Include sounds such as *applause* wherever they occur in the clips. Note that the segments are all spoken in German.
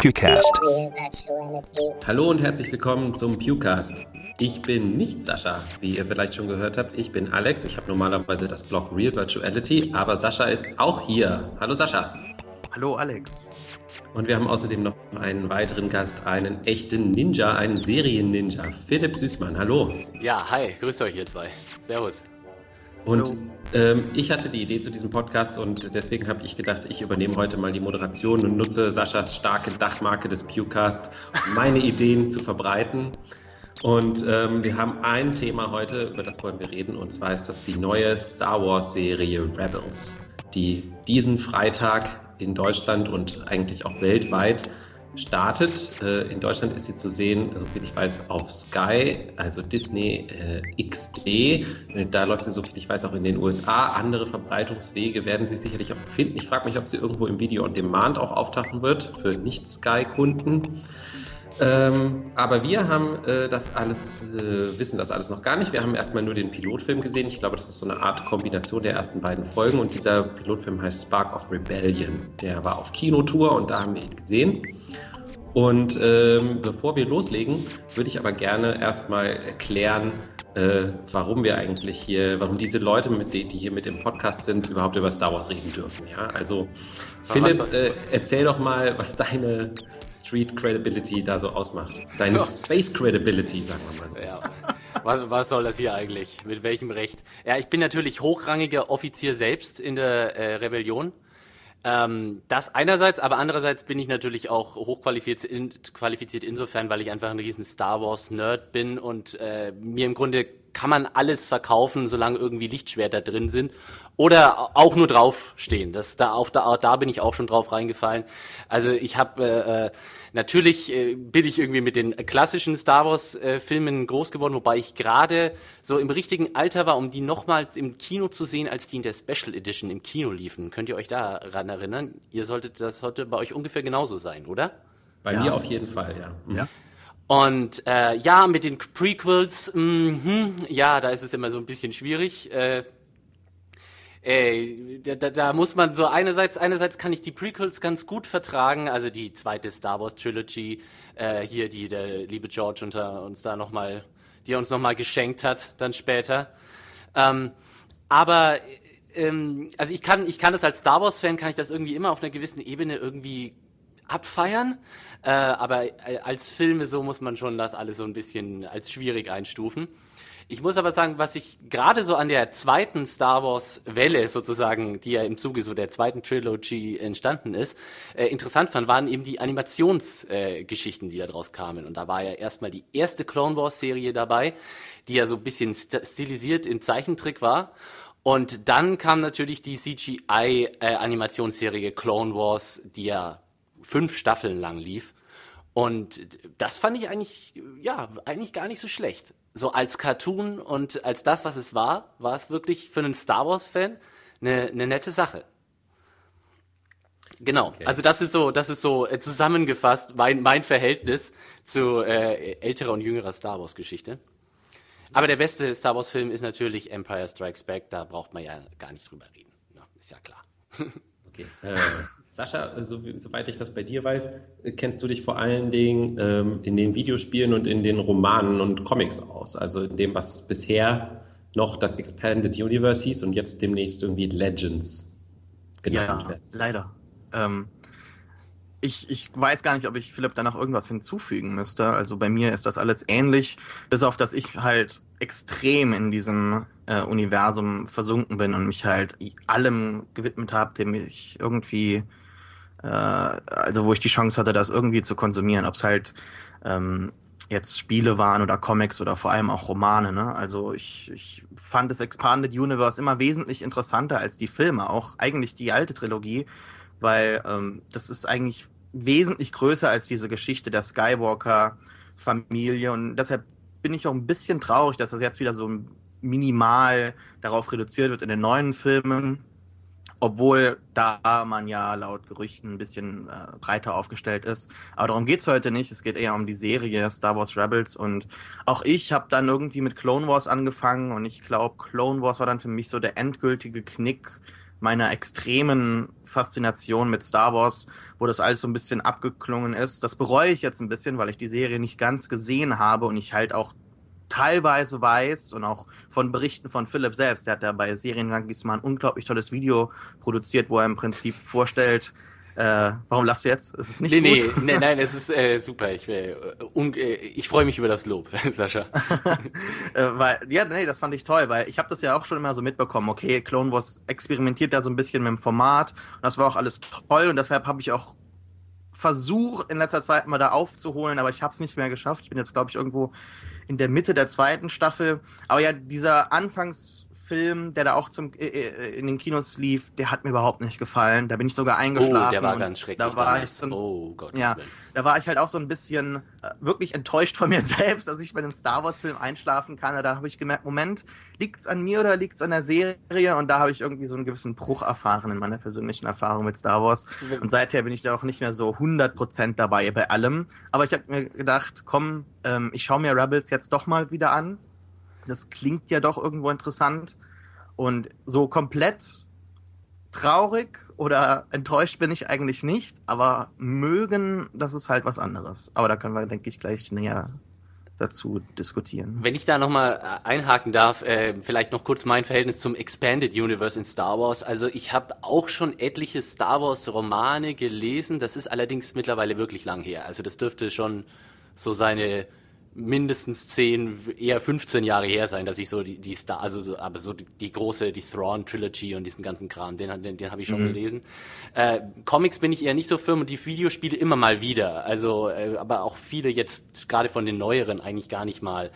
Pewcast. Hallo und herzlich willkommen zum Pewcast. Ich bin nicht Sascha, wie ihr vielleicht schon gehört habt. Ich bin Alex. Ich habe normalerweise das Blog Real Virtuality, aber Sascha ist auch hier. Hallo Sascha. Hallo Alex. Und wir haben außerdem noch einen weiteren Gast, einen echten Ninja, einen Serien-Ninja, Philipp Süßmann. Hallo. Ja, hi, grüßt euch ihr zwei. Servus. Und ähm, ich hatte die Idee zu diesem Podcast und deswegen habe ich gedacht, ich übernehme heute mal die Moderation und nutze Saschas starke Dachmarke des Pewcast, um meine Ideen zu verbreiten. Und ähm, wir haben ein Thema heute, über das wollen wir reden, und zwar ist das die neue Star Wars-Serie Rebels, die diesen Freitag in Deutschland und eigentlich auch weltweit startet. Äh, in Deutschland ist sie zu sehen, soviel ich weiß, auf Sky, also Disney äh, XD. Äh, da läuft sie, soviel ich weiß, auch in den USA. Andere Verbreitungswege werden sie sicherlich auch finden. Ich frage mich, ob sie irgendwo im Video on Demand auch auftauchen wird für Nicht-Sky-Kunden. Ähm, aber wir haben äh, das alles, äh, wissen das alles noch gar nicht. Wir haben erstmal nur den Pilotfilm gesehen. Ich glaube, das ist so eine Art Kombination der ersten beiden Folgen. Und dieser Pilotfilm heißt Spark of Rebellion. Der war auf Kinotour und da haben wir ihn gesehen. Und ähm, bevor wir loslegen, würde ich aber gerne erstmal erklären, äh, warum wir eigentlich hier, warum diese Leute, mit die, die hier mit im Podcast sind, überhaupt über Star Wars reden dürfen. Ja, also Philipp, äh, erzähl doch mal, was deine Street Credibility da so ausmacht. Deine ja. Space Credibility, sagen wir mal so. Ja. Was, was, soll das hier eigentlich? Mit welchem Recht? Ja, ich bin natürlich hochrangiger Offizier selbst in der äh, Rebellion. Ähm, das einerseits, aber andererseits bin ich natürlich auch hochqualifiziert in, qualifiziert insofern, weil ich einfach ein riesen Star Wars Nerd bin und äh, mir im Grunde kann man alles verkaufen, solange irgendwie Lichtschwerter drin sind oder auch nur draufstehen. Das da auf da, da bin ich auch schon drauf reingefallen. Also ich habe äh, äh, natürlich äh, bin ich irgendwie mit den klassischen Star Wars äh, Filmen groß geworden, wobei ich gerade so im richtigen Alter war, um die nochmals im Kino zu sehen, als die in der Special Edition im Kino liefen. Könnt ihr euch daran erinnern? Ihr solltet das sollte bei euch ungefähr genauso sein, oder? Bei ja. mir auf jeden Fall, ja. Mhm. Ja. Und äh, ja, mit den Prequels, mh, ja, da ist es immer so ein bisschen schwierig. Äh, Ey, da, da muss man so einerseits, einerseits kann ich die Prequels ganz gut vertragen, also die zweite Star Wars Trilogy, äh, hier die der liebe George unter uns da noch mal, die er uns noch mal geschenkt hat, dann später. Ähm, aber ähm, also ich kann, ich kann das als Star Wars Fan kann ich das irgendwie immer auf einer gewissen Ebene irgendwie abfeiern, äh, aber äh, als Filme so muss man schon das alles so ein bisschen als schwierig einstufen. Ich muss aber sagen, was ich gerade so an der zweiten Star Wars Welle sozusagen, die ja im Zuge so der zweiten Trilogy entstanden ist, äh, interessant fand, waren eben die Animationsgeschichten, äh, die da draus kamen. Und da war ja erstmal die erste Clone Wars Serie dabei, die ja so ein bisschen st stilisiert im Zeichentrick war. Und dann kam natürlich die CGI-Animationsserie äh, Clone Wars, die ja fünf Staffeln lang lief. Und das fand ich eigentlich, ja, eigentlich gar nicht so schlecht so als Cartoon und als das, was es war, war es wirklich für einen Star Wars-Fan eine, eine nette Sache. Genau, okay. also das ist so, das ist so äh, zusammengefasst mein, mein Verhältnis zu äh, älterer und jüngerer Star Wars Geschichte. Aber der beste Star Wars Film ist natürlich Empire Strikes Back, da braucht man ja gar nicht drüber reden. Ja, ist ja klar. *laughs* okay. Äh, Sascha, so, soweit ich das bei dir weiß, kennst du dich vor allen Dingen ähm, in den Videospielen und in den Romanen und Comics aus. Also in dem, was bisher noch das Expanded Universe hieß und jetzt demnächst irgendwie Legends genannt ja, wird. Leider. Ähm, ich, ich weiß gar nicht, ob ich Philipp da noch irgendwas hinzufügen müsste. Also bei mir ist das alles ähnlich, bis auf dass ich halt extrem in diesem äh, Universum versunken bin und mich halt allem gewidmet habe, dem ich irgendwie äh, also wo ich die Chance hatte, das irgendwie zu konsumieren, ob es halt ähm, jetzt Spiele waren oder Comics oder vor allem auch Romane. Ne? Also ich, ich fand das Expanded Universe immer wesentlich interessanter als die Filme, auch eigentlich die alte Trilogie, weil ähm, das ist eigentlich wesentlich größer als diese Geschichte der Skywalker-Familie und deshalb bin ich auch ein bisschen traurig, dass das jetzt wieder so minimal darauf reduziert wird in den neuen Filmen. Obwohl da man ja laut Gerüchten ein bisschen äh, breiter aufgestellt ist. Aber darum geht's heute nicht. Es geht eher um die Serie Star Wars Rebels. Und auch ich habe dann irgendwie mit Clone Wars angefangen. Und ich glaube, Clone Wars war dann für mich so der endgültige Knick, meiner extremen Faszination mit Star Wars, wo das alles so ein bisschen abgeklungen ist. Das bereue ich jetzt ein bisschen, weil ich die Serie nicht ganz gesehen habe und ich halt auch teilweise weiß und auch von Berichten von Philipp selbst, der hat ja bei Serienjunkies mal ein unglaublich tolles Video produziert, wo er im Prinzip vorstellt, äh, warum lachst du jetzt? Ist es nicht nee, gut? Nee, nee, nein, *laughs* es ist äh, super. Ich, äh, äh, ich freue mich über das Lob, *laughs* Sascha. *laughs* äh, weil, ja, nee, das fand ich toll, weil ich habe das ja auch schon immer so mitbekommen. Okay, Clone Wars experimentiert da so ein bisschen mit dem Format und das war auch alles toll und deshalb habe ich auch versucht in letzter Zeit mal da aufzuholen, aber ich habe es nicht mehr geschafft. Ich bin jetzt, glaube ich, irgendwo in der Mitte der zweiten Staffel. Aber ja, dieser Anfangs Film, der da auch zum, äh, äh, in den Kinos lief, der hat mir überhaupt nicht gefallen. Da bin ich sogar eingeschlafen. Oh, der war ganz schrecklich. Da war ich so ein, oh Gott. Ja, da war ich halt auch so ein bisschen äh, wirklich enttäuscht von mir *laughs* selbst, dass ich bei einem Star Wars Film einschlafen kann. Da habe ich gemerkt, Moment, liegt's an mir oder liegt's an der Serie? Und da habe ich irgendwie so einen gewissen Bruch erfahren in meiner persönlichen Erfahrung mit Star Wars. Und seither bin ich da auch nicht mehr so 100% dabei bei allem. Aber ich habe mir gedacht, komm, ähm, ich schaue mir Rebels jetzt doch mal wieder an das klingt ja doch irgendwo interessant. Und so komplett traurig oder enttäuscht bin ich eigentlich nicht, aber mögen, das ist halt was anderes. Aber da können wir, denke ich, gleich näher dazu diskutieren. Wenn ich da nochmal äh, einhaken darf, äh, vielleicht noch kurz mein Verhältnis zum Expanded Universe in Star Wars. Also ich habe auch schon etliche Star Wars Romane gelesen, das ist allerdings mittlerweile wirklich lang her. Also das dürfte schon so seine mindestens 10, eher 15 Jahre her sein, dass ich so die, die Star, also so, aber so die, die große, die Thrawn Trilogy und diesen ganzen Kram, den, den, den habe ich schon mhm. gelesen. Äh, Comics bin ich eher nicht so firm und die Videospiele immer mal wieder. Also, äh, aber auch viele jetzt, gerade von den neueren, eigentlich gar nicht mal.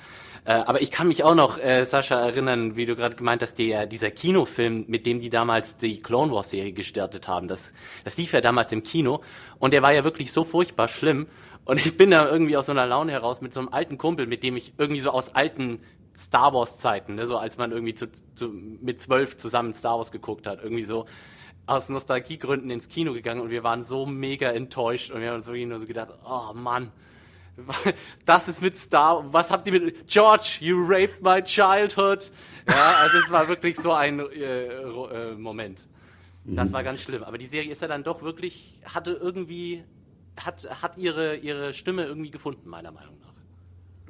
Äh, aber ich kann mich auch noch, äh, Sascha, erinnern, wie du gerade gemeint hast, der, dieser Kinofilm, mit dem die damals die Clone Wars Serie gestartet haben, das, das lief ja damals im Kino und der war ja wirklich so furchtbar schlimm. Und ich bin da irgendwie aus so einer Laune heraus mit so einem alten Kumpel, mit dem ich irgendwie so aus alten Star Wars Zeiten, ne, so als man irgendwie zu, zu, mit zwölf zusammen Star Wars geguckt hat, irgendwie so aus Nostalgiegründen ins Kino gegangen und wir waren so mega enttäuscht und wir haben uns wirklich nur so gedacht, oh Mann, *laughs* das ist mit Star, was habt ihr mit, George, you raped my childhood. Ja, also es war wirklich so ein äh, äh, Moment. Das war ganz schlimm. Aber die Serie ist ja dann doch wirklich, hatte irgendwie hat, hat ihre, ihre Stimme irgendwie gefunden, meiner Meinung nach.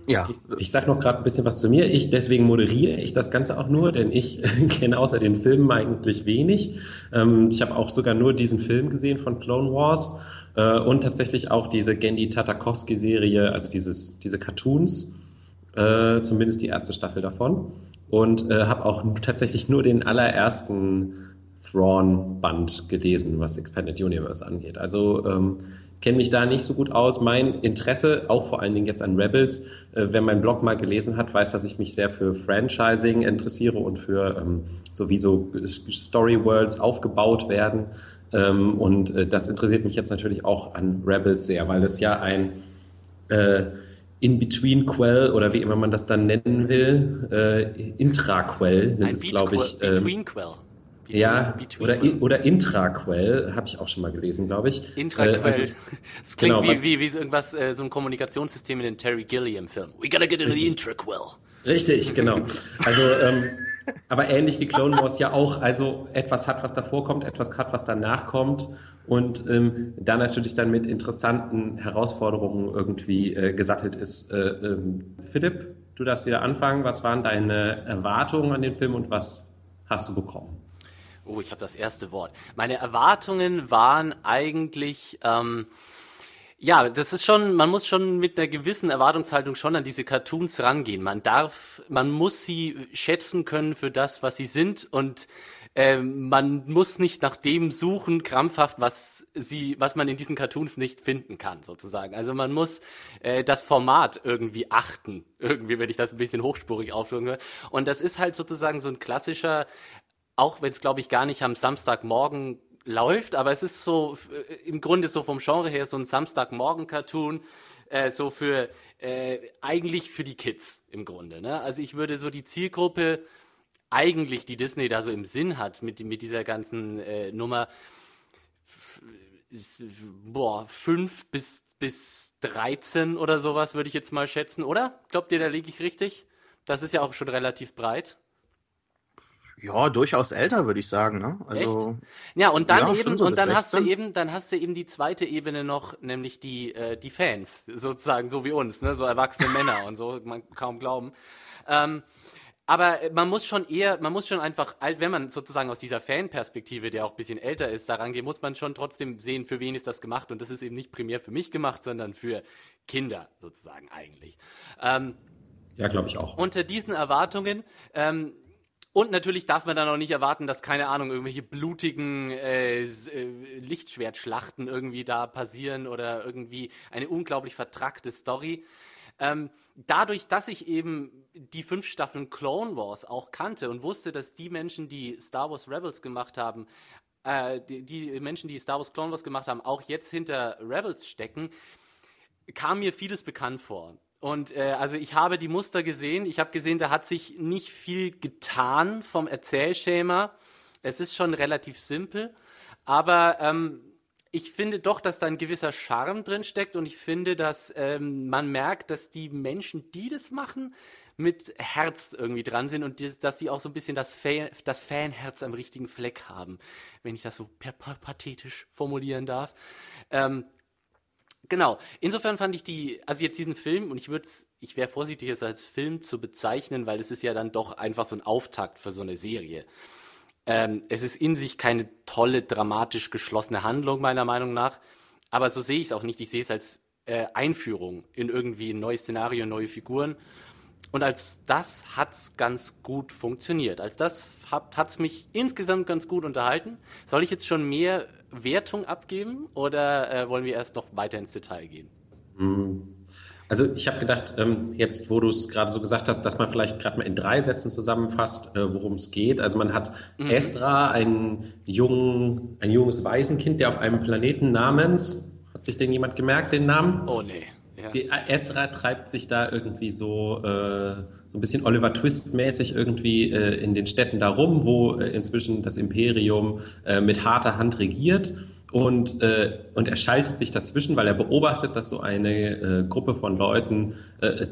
Ja. Ich, ich sage noch gerade ein bisschen was zu mir. Ich, deswegen moderiere ich das Ganze auch nur, denn ich *laughs* kenne außer den Filmen eigentlich wenig. Ähm, ich habe auch sogar nur diesen Film gesehen von Clone Wars äh, und tatsächlich auch diese Gendy Tatakowski-Serie, also dieses, diese Cartoons, äh, zumindest die erste Staffel davon. Und äh, habe auch tatsächlich nur den allerersten Thrawn-Band gelesen, was Expanded Universe angeht. Also ähm, kenne mich da nicht so gut aus. Mein Interesse, auch vor allen Dingen jetzt an Rebels, äh, wer meinen Blog mal gelesen hat, weiß, dass ich mich sehr für Franchising interessiere und für ähm, so wie so Story Worlds aufgebaut werden. Ähm, und äh, das interessiert mich jetzt natürlich auch an Rebels sehr, weil es ja ein äh, In-Between-Quell oder wie immer man das dann nennen will, äh, Intra-Quell nennt es, glaube ich. Ähm, Between-Quell. Between, ja, oder, oder Intraquell, habe ich auch schon mal gelesen, glaube ich. Intraquell. Äh, also, *laughs* das klingt genau, wie, wie, wie irgendwas, äh, so ein Kommunikationssystem in den Terry Gilliam-Film. We gotta get into the Intraquell. Richtig, genau. *laughs* Also, ähm, aber ähnlich wie Clone Wars ja auch, also etwas hat, was davor kommt, etwas hat, was danach kommt und ähm, da natürlich dann mit interessanten Herausforderungen irgendwie äh, gesattelt ist. Äh, ähm, Philipp, du darfst wieder anfangen. Was waren deine Erwartungen an den Film und was hast du bekommen? Oh, ich habe das erste Wort. Meine Erwartungen waren eigentlich, ähm, ja, das ist schon, man muss schon mit einer gewissen Erwartungshaltung schon an diese Cartoons rangehen. Man darf, man muss sie schätzen können für das, was sie sind und äh, man muss nicht nach dem suchen, krampfhaft, was sie, was man in diesen Cartoons nicht finden kann, sozusagen. Also man muss äh, das Format irgendwie achten, irgendwie, wenn ich das ein bisschen hochspurig aufdrücken will. Und das ist halt sozusagen so ein klassischer auch wenn es, glaube ich, gar nicht am Samstagmorgen läuft, aber es ist so äh, im Grunde so vom Genre her so ein Samstagmorgen-Cartoon, äh, so für äh, eigentlich für die Kids im Grunde. Ne? Also ich würde so die Zielgruppe eigentlich, die Disney da so im Sinn hat mit, mit dieser ganzen äh, Nummer, boah, fünf bis, bis 13 oder sowas würde ich jetzt mal schätzen, oder? Glaubt ihr, da liege ich richtig? Das ist ja auch schon relativ breit. Ja, durchaus älter, würde ich sagen. Ne? Also, Echt? Ja, und dann ja, eben, so und dann hast du eben, dann hast du eben die zweite Ebene noch, nämlich die, äh, die Fans, sozusagen, so wie uns, ne? so erwachsene Männer und so, man kaum glauben. Ähm, aber man muss schon eher, man muss schon einfach, wenn man sozusagen aus dieser Fanperspektive, der auch ein bisschen älter ist, daran geht, muss man schon trotzdem sehen, für wen ist das gemacht. Und das ist eben nicht primär für mich gemacht, sondern für Kinder sozusagen eigentlich. Ähm, ja, glaube ich auch. Unter diesen Erwartungen ähm, und natürlich darf man dann auch nicht erwarten, dass, keine Ahnung, irgendwelche blutigen äh, äh, Lichtschwertschlachten irgendwie da passieren oder irgendwie eine unglaublich vertrackte Story. Ähm, dadurch, dass ich eben die fünf Staffeln Clone Wars auch kannte und wusste, dass die Menschen, die Star Wars Rebels gemacht haben, äh, die, die Menschen, die Star Wars Clone Wars gemacht haben, auch jetzt hinter Rebels stecken, kam mir vieles bekannt vor. Und äh, also ich habe die Muster gesehen. Ich habe gesehen, da hat sich nicht viel getan vom Erzählschema. Es ist schon relativ simpel, aber ähm, ich finde doch, dass da ein gewisser Charme drin steckt und ich finde, dass ähm, man merkt, dass die Menschen, die das machen, mit Herz irgendwie dran sind und die, dass sie auch so ein bisschen das, Fan, das Fanherz am richtigen Fleck haben, wenn ich das so pathetisch formulieren darf. Ähm, Genau. Insofern fand ich die, also jetzt diesen Film, und ich würde ich wäre vorsichtig, es als Film zu bezeichnen, weil es ist ja dann doch einfach so ein Auftakt für so eine Serie. Ähm, es ist in sich keine tolle, dramatisch geschlossene Handlung, meiner Meinung nach. Aber so sehe ich es auch nicht. Ich sehe es als äh, Einführung in irgendwie ein neues Szenario, neue Figuren. Und als das hat es ganz gut funktioniert. Als das hat es mich insgesamt ganz gut unterhalten. Soll ich jetzt schon mehr Wertung abgeben oder äh, wollen wir erst noch weiter ins Detail gehen? Hm. Also ich habe gedacht, ähm, jetzt wo du es gerade so gesagt hast, dass man vielleicht gerade mal in drei Sätzen zusammenfasst, äh, worum es geht. Also man hat mhm. Esra, ein, jungen, ein junges Waisenkind, der auf einem Planeten namens, hat sich denn jemand gemerkt, den Namen? Oh nee. Ja. Esra treibt sich da irgendwie so, äh, so ein bisschen Oliver Twist-mäßig irgendwie äh, in den Städten da rum, wo äh, inzwischen das Imperium äh, mit harter Hand regiert. Und, äh, und er schaltet sich dazwischen, weil er beobachtet, dass so eine äh, Gruppe von Leuten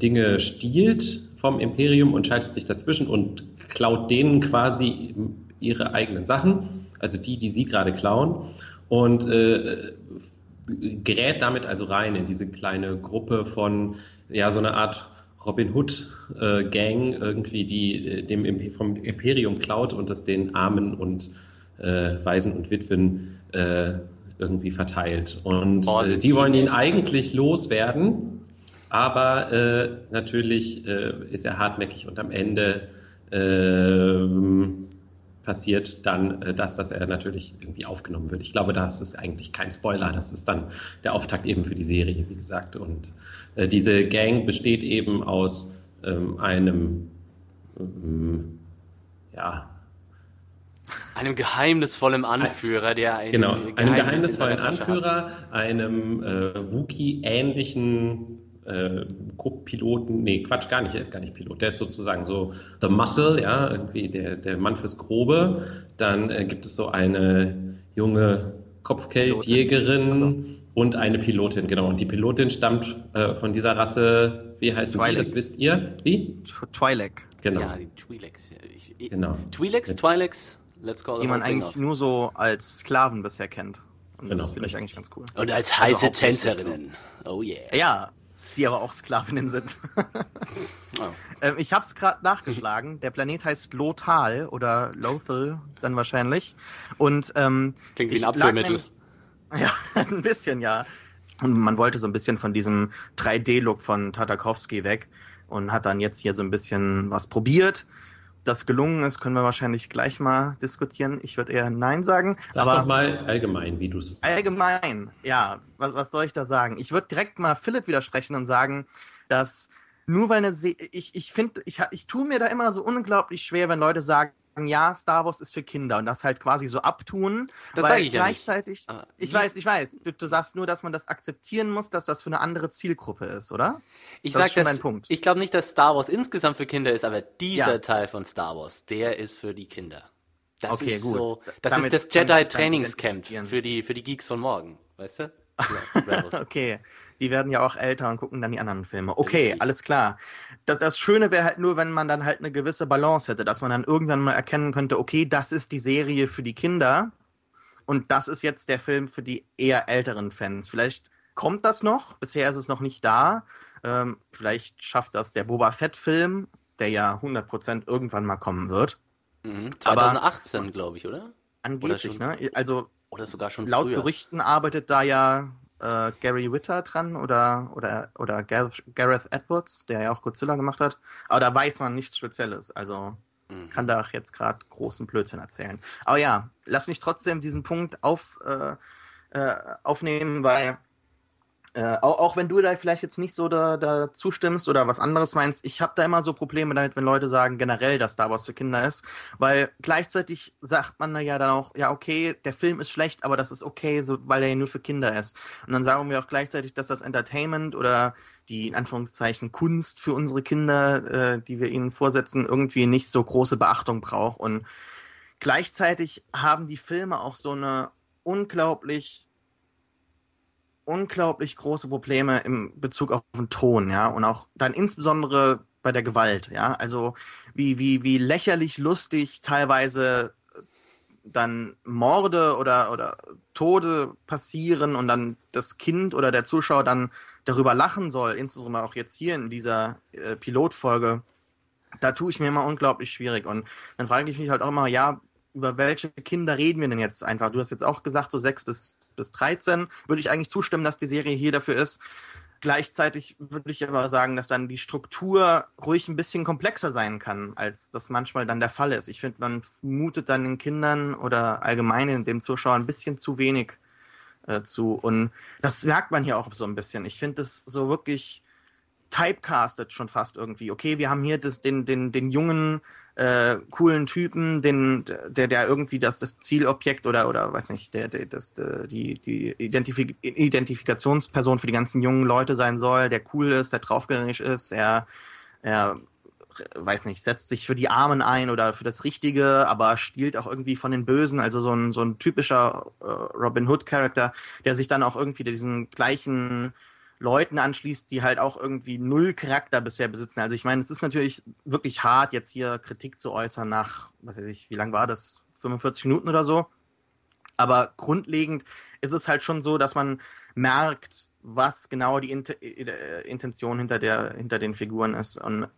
Dinge stiehlt vom Imperium und schaltet sich dazwischen und klaut denen quasi ihre eigenen Sachen, also die, die sie gerade klauen. Und gerät damit also rein in diese kleine Gruppe von, ja, so eine Art Robin Hood äh, Gang irgendwie, die äh, dem Imp vom Imperium klaut und das den Armen und äh, Waisen und Witwen äh, irgendwie verteilt. Und äh, die wollen ihn eigentlich loswerden, aber natürlich ist er hartnäckig und am Ende ähm, passiert dann äh, das, dass er natürlich irgendwie aufgenommen wird. Ich glaube, das ist eigentlich kein Spoiler. Das ist dann der Auftakt eben für die Serie, wie gesagt. Und äh, diese Gang besteht eben aus ähm, einem, ähm, ja, einem geheimnisvollen Anführer, der einen genau, einem geheimnisvollen Anführer, einem äh, Wookie-ähnlichen äh, Co-Piloten, nee, Quatsch, gar nicht, er ist gar nicht Pilot, der ist sozusagen so the muscle, ja, irgendwie der, der Mann fürs Grobe. Dann äh, gibt es so eine junge Kopfgeldjägerin also. und eine Pilotin, genau. Und die Pilotin stammt äh, von dieser Rasse, wie heißt die, das wisst ihr? Wie? Twi'lek. Genau. Ja, die Twi'leks. Ich, genau. Twi'leks, Twi'leks, let's call Die man eigentlich nur so als Sklaven bisher kennt. Und genau, das finde ich eigentlich ganz cool. Und als heiße also Tänzerinnen. Oh yeah. Ja, die aber auch Sklavinnen sind. *laughs* oh. ähm, ich habe es gerade nachgeschlagen. Der Planet heißt Lothal oder Lothal dann wahrscheinlich. Und ähm, das klingt wie ein Abführmittel. *laughs* ja, ein bisschen, ja. Und man wollte so ein bisschen von diesem 3D-Look von Tatakowski weg und hat dann jetzt hier so ein bisschen was probiert das gelungen ist, können wir wahrscheinlich gleich mal diskutieren. Ich würde eher Nein sagen. Sag aber doch mal allgemein, wie du es. Allgemein, ja. Was, was soll ich da sagen? Ich würde direkt mal Philipp widersprechen und sagen, dass nur weil eine Se ich ich finde ich ich tue mir da immer so unglaublich schwer, wenn Leute sagen, ja, Star Wars ist für Kinder und das halt quasi so abtun. Das sage ich gleichzeitig, ja nicht. Ich weiß, ich weiß. Du, du, sagst nur, dass man das akzeptieren muss, dass das für eine andere Zielgruppe ist, oder? Ich das sag das, Punkt. ich glaube nicht, dass Star Wars insgesamt für Kinder ist, aber dieser ja. Teil von Star Wars, der ist für die Kinder. Das okay, ist gut. so, das Damit ist das Jedi Trainingscamp für die, für die Geeks von morgen, weißt du? *laughs* okay, die werden ja auch älter und gucken dann die anderen Filme. Okay, alles klar. Das, das Schöne wäre halt nur, wenn man dann halt eine gewisse Balance hätte, dass man dann irgendwann mal erkennen könnte, okay, das ist die Serie für die Kinder und das ist jetzt der Film für die eher älteren Fans. Vielleicht kommt das noch, bisher ist es noch nicht da. Ähm, vielleicht schafft das der Boba Fett-Film, der ja 100% irgendwann mal kommen wird. Mhm. 2018, glaube ich, oder? Angeblich, oder ne? Also oder sogar schon laut früher. Gerüchten arbeitet da ja äh, Gary Witter dran oder, oder, oder Gareth Edwards, der ja auch Godzilla gemacht hat. Aber da weiß man nichts Spezielles. Also mhm. kann da jetzt gerade großen Blödsinn erzählen. Aber ja, lass mich trotzdem diesen Punkt auf, äh, äh, aufnehmen, weil äh, auch, auch, wenn du da vielleicht jetzt nicht so da, da zustimmst oder was anderes meinst, ich habe da immer so Probleme damit, wenn Leute sagen generell, dass Star Wars für Kinder ist, weil gleichzeitig sagt man da ja dann auch, ja okay, der Film ist schlecht, aber das ist okay, so, weil er ja nur für Kinder ist. Und dann sagen wir auch gleichzeitig, dass das Entertainment oder die in Anführungszeichen Kunst für unsere Kinder, äh, die wir ihnen vorsetzen, irgendwie nicht so große Beachtung braucht. Und gleichzeitig haben die Filme auch so eine unglaublich unglaublich große Probleme im Bezug auf den Ton, ja, und auch dann insbesondere bei der Gewalt, ja, also wie, wie, wie lächerlich lustig teilweise dann Morde oder, oder Tode passieren und dann das Kind oder der Zuschauer dann darüber lachen soll, insbesondere auch jetzt hier in dieser äh, Pilotfolge, da tue ich mir immer unglaublich schwierig. Und dann frage ich mich halt auch immer, ja, über welche Kinder reden wir denn jetzt einfach? Du hast jetzt auch gesagt, so 6 bis, bis 13. Würde ich eigentlich zustimmen, dass die Serie hier dafür ist. Gleichzeitig würde ich aber sagen, dass dann die Struktur ruhig ein bisschen komplexer sein kann, als das manchmal dann der Fall ist. Ich finde, man mutet dann den Kindern oder allgemein dem Zuschauer ein bisschen zu wenig äh, zu. Und das merkt man hier auch so ein bisschen. Ich finde es so wirklich typecastet schon fast irgendwie. Okay, wir haben hier das, den, den, den jungen äh, coolen Typen, den, der, der irgendwie das, das Zielobjekt oder, oder weiß nicht, der, der, das, die, die Identifik Identifikationsperson für die ganzen jungen Leute sein soll, der cool ist, der draufgängig ist, er, er weiß nicht, setzt sich für die Armen ein oder für das Richtige, aber stiehlt auch irgendwie von den Bösen, also so ein, so ein typischer äh, Robin Hood-Charakter, der sich dann auch irgendwie diesen gleichen Leuten anschließt, die halt auch irgendwie null Charakter bisher besitzen. Also ich meine, es ist natürlich wirklich hart, jetzt hier Kritik zu äußern nach, was weiß ich, wie lang war das? 45 Minuten oder so. Aber grundlegend ist es halt schon so, dass man merkt, was genau die äh, Intention hinter, der, hinter den Figuren ist. Und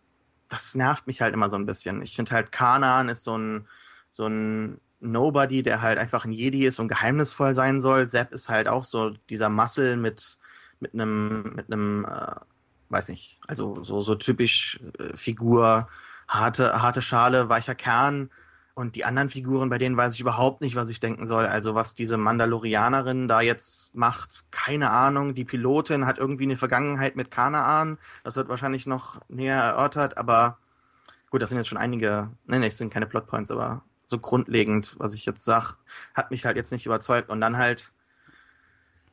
das nervt mich halt immer so ein bisschen. Ich finde halt, Kanan ist so ein, so ein Nobody, der halt einfach ein Jedi ist und geheimnisvoll sein soll. Sepp ist halt auch so dieser Muscle mit, mit einem, mit einem, äh, weiß nicht, also so, so typisch äh, Figur, harte, harte Schale, weicher Kern. Und die anderen Figuren, bei denen weiß ich überhaupt nicht, was ich denken soll. Also was diese Mandalorianerin da jetzt macht, keine Ahnung. Die Pilotin hat irgendwie eine Vergangenheit mit Kanaan. Das wird wahrscheinlich noch näher erörtert, aber gut, das sind jetzt schon einige, nein, nee, es sind keine Plotpoints, aber so grundlegend, was ich jetzt sag, hat mich halt jetzt nicht überzeugt. Und dann halt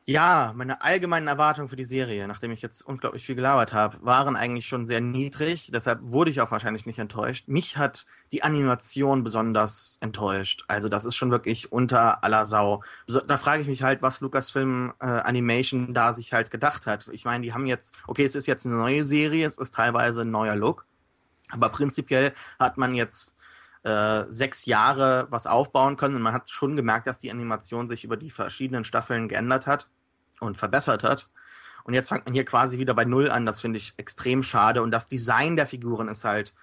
ja, meine allgemeinen Erwartungen für die Serie, nachdem ich jetzt unglaublich viel gelabert habe, waren eigentlich schon sehr niedrig. Deshalb wurde ich auch wahrscheinlich nicht enttäuscht. Mich hat die Animation besonders enttäuscht. Also das ist schon wirklich unter aller Sau. So, da frage ich mich halt, was Lucasfilm äh, Animation da sich halt gedacht hat. Ich meine, die haben jetzt, okay, es ist jetzt eine neue Serie, es ist teilweise ein neuer Look, aber prinzipiell hat man jetzt äh, sechs Jahre was aufbauen können. Und man hat schon gemerkt, dass die Animation sich über die verschiedenen Staffeln geändert hat und verbessert hat. Und jetzt fängt man hier quasi wieder bei Null an. Das finde ich extrem schade. Und das Design der Figuren ist halt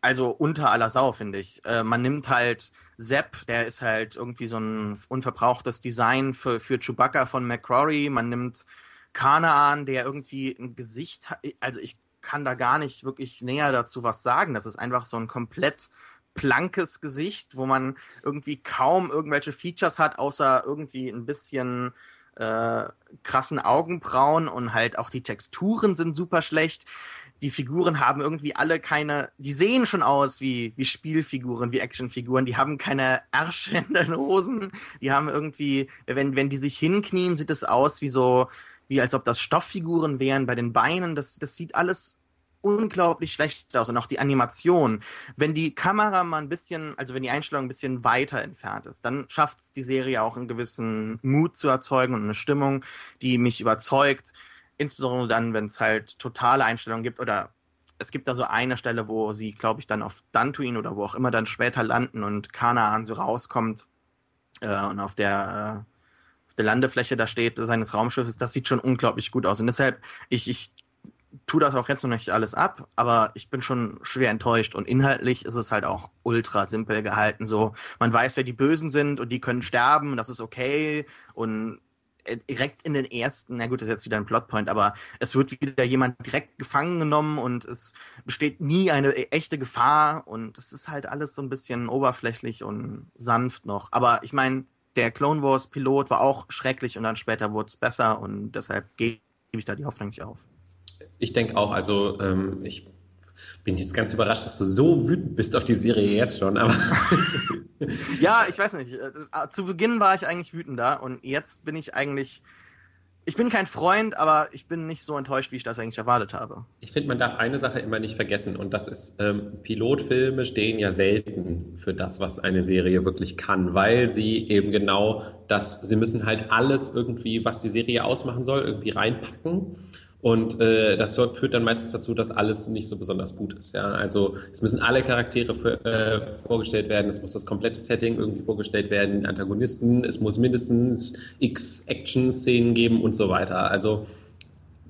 also unter aller Sau, finde ich. Äh, man nimmt halt Sepp, der ist halt irgendwie so ein unverbrauchtes Design für, für Chewbacca von McCrory. Man nimmt Kanaan, der irgendwie ein Gesicht hat. Also ich kann da gar nicht wirklich näher dazu was sagen. Das ist einfach so ein komplett plankes Gesicht, wo man irgendwie kaum irgendwelche Features hat, außer irgendwie ein bisschen äh, krassen Augenbrauen und halt auch die Texturen sind super schlecht. Die Figuren haben irgendwie alle keine, die sehen schon aus wie, wie Spielfiguren, wie Actionfiguren, die haben keine Ärsche in den Hosen, die haben irgendwie, wenn, wenn die sich hinknien, sieht es aus wie so, wie als ob das Stofffiguren wären bei den Beinen. Das, das sieht alles unglaublich schlecht aus und auch die Animation. Wenn die Kamera mal ein bisschen, also wenn die Einstellung ein bisschen weiter entfernt ist, dann schafft es die Serie auch einen gewissen Mut zu erzeugen und eine Stimmung, die mich überzeugt. Insbesondere dann, wenn es halt totale Einstellungen gibt oder es gibt da so eine Stelle, wo sie, glaube ich, dann auf Dantooine oder wo auch immer dann später landen und Kanaan so rauskommt äh, und auf der, äh, der Landefläche da steht seines Raumschiffes. Das sieht schon unglaublich gut aus. Und deshalb, ich, ich tue das auch jetzt noch nicht alles ab, aber ich bin schon schwer enttäuscht. Und inhaltlich ist es halt auch ultra simpel gehalten. So, man weiß, wer die Bösen sind und die können sterben, das ist okay. Und äh, direkt in den ersten, na gut, das ist jetzt wieder ein Plotpoint, aber es wird wieder jemand direkt gefangen genommen und es besteht nie eine e-, echte Gefahr und es ist halt alles so ein bisschen oberflächlich und sanft noch. Aber ich meine, der Clone Wars Pilot war auch schrecklich und dann später wurde es besser und deshalb gebe ich da die Hoffnung nicht auf. Ich denke auch, also ähm, ich bin jetzt ganz überrascht, dass du so wütend bist auf die Serie jetzt schon, aber. *laughs* ja, ich weiß nicht. Äh, zu Beginn war ich eigentlich wütender und jetzt bin ich eigentlich. Ich bin kein Freund, aber ich bin nicht so enttäuscht, wie ich das eigentlich erwartet habe. Ich finde, man darf eine Sache immer nicht vergessen und das ist, ähm, Pilotfilme stehen ja selten für das, was eine Serie wirklich kann, weil sie eben genau das, sie müssen halt alles irgendwie, was die Serie ausmachen soll, irgendwie reinpacken. Und äh, das führt dann meistens dazu, dass alles nicht so besonders gut ist. Ja? Also es müssen alle Charaktere für, äh, vorgestellt werden, es muss das komplette Setting irgendwie vorgestellt werden, Antagonisten, es muss mindestens x Action-Szenen geben und so weiter. Also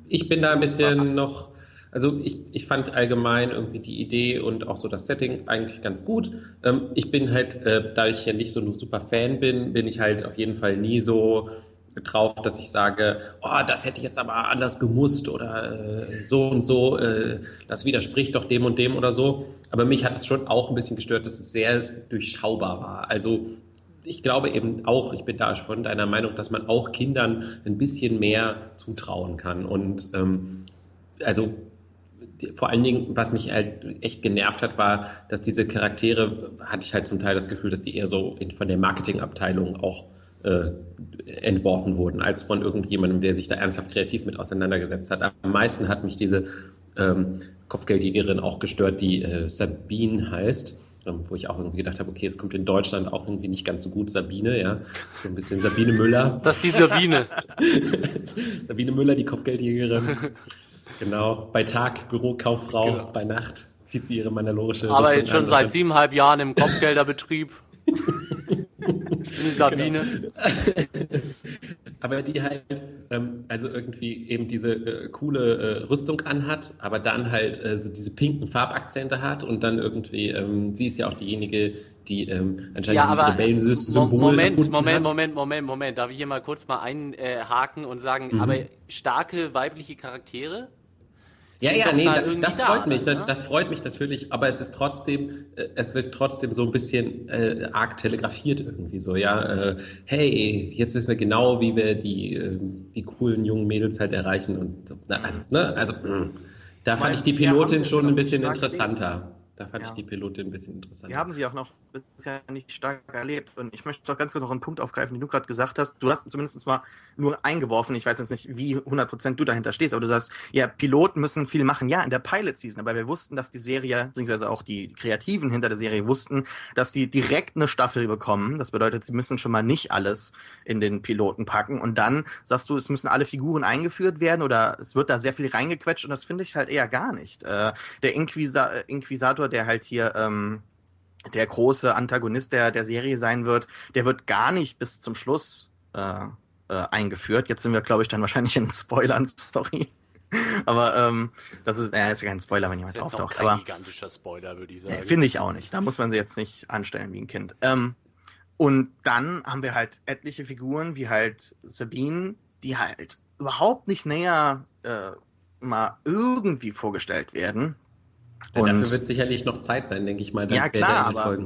ich bin da ein bisschen noch, also ich, ich fand allgemein irgendwie die Idee und auch so das Setting eigentlich ganz gut. Ähm, ich bin halt, äh, da ich ja nicht so ein super Fan bin, bin ich halt auf jeden Fall nie so drauf, dass ich sage, oh, das hätte ich jetzt aber anders gemusst oder äh, so und so, äh, das widerspricht doch dem und dem oder so. Aber mich hat es schon auch ein bisschen gestört, dass es sehr durchschaubar war. Also ich glaube eben auch, ich bin da schon deiner Meinung, dass man auch Kindern ein bisschen mehr zutrauen kann. Und ähm, also vor allen Dingen, was mich halt echt genervt hat, war, dass diese Charaktere, hatte ich halt zum Teil das Gefühl, dass die eher so in, von der Marketingabteilung auch äh, entworfen wurden, als von irgendjemandem, der sich da ernsthaft kreativ mit auseinandergesetzt hat. Am meisten hat mich diese ähm, Kopfgeldjägerin auch gestört, die äh, Sabine heißt. Ähm, wo ich auch irgendwie gedacht habe, okay, es kommt in Deutschland auch irgendwie nicht ganz so gut Sabine, ja. So ein bisschen Sabine Müller. *laughs* Das ist die Sabine. *laughs* Sabine Müller, die Kopfgeldjägerin. genau. Bei Tag Bürokauffrau, genau. bei Nacht zieht sie ihre mandalorische. Aber jetzt schon seit siebeneinhalb Jahren im Kopfgelderbetrieb. *laughs* *laughs* Die Sabine. Genau. aber die halt, ähm, also irgendwie eben diese äh, coole äh, Rüstung anhat, aber dann halt äh, so diese pinken Farbakzente hat und dann irgendwie, ähm, sie ist ja auch diejenige, die ähm, anscheinend ja, dieses Rebellensymbol Moment, Moment, hat. Moment, Moment, Moment. Darf ich hier mal kurz mal einhaken und sagen, mhm. aber starke weibliche Charaktere ja, ja, nee, da das freut da, mich, ne? das freut mich natürlich, aber es ist trotzdem, äh, es wird trotzdem so ein bisschen äh, arg telegrafiert irgendwie so, ja, äh, hey, jetzt wissen wir genau, wie wir die, äh, die coolen jungen Mädels halt erreichen und so. Na, also, ne, also, mh. Mm. da ich fand ich die Pilotin schon ein bisschen interessanter. Da fand ja. ich die Pilotin ein bisschen interessanter. Wir haben sie auch noch bisher nicht stark erlebt. Und ich möchte doch ganz kurz noch einen Punkt aufgreifen, den du gerade gesagt hast. Du hast zumindest mal nur eingeworfen. Ich weiß jetzt nicht, wie 100% du dahinter stehst, aber du sagst, ja, Piloten müssen viel machen. Ja, in der Pilot Season. Aber wir wussten, dass die Serie, beziehungsweise auch die Kreativen hinter der Serie wussten, dass die direkt eine Staffel bekommen. Das bedeutet, sie müssen schon mal nicht alles in den Piloten packen. Und dann sagst du, es müssen alle Figuren eingeführt werden oder es wird da sehr viel reingequetscht. Und das finde ich halt eher gar nicht. Äh, der Inquisa Inquisitor der halt hier ähm, der große Antagonist der, der Serie sein wird, der wird gar nicht bis zum Schluss äh, äh, eingeführt. Jetzt sind wir, glaube ich, dann wahrscheinlich in Spoilern, *laughs* sorry. Aber ähm, das ist, äh, ist ja kein Spoiler, wenn jemand das ist auftaucht. Auch kein aber gigantischer Spoiler, würde ich sagen. Finde ich auch nicht. Da muss man sie jetzt nicht anstellen wie ein Kind. Ähm, und dann haben wir halt etliche Figuren, wie halt Sabine, die halt überhaupt nicht näher äh, mal irgendwie vorgestellt werden. Ja, dafür wird sicherlich noch Zeit sein, denke ich mal. Ja, klar, aber,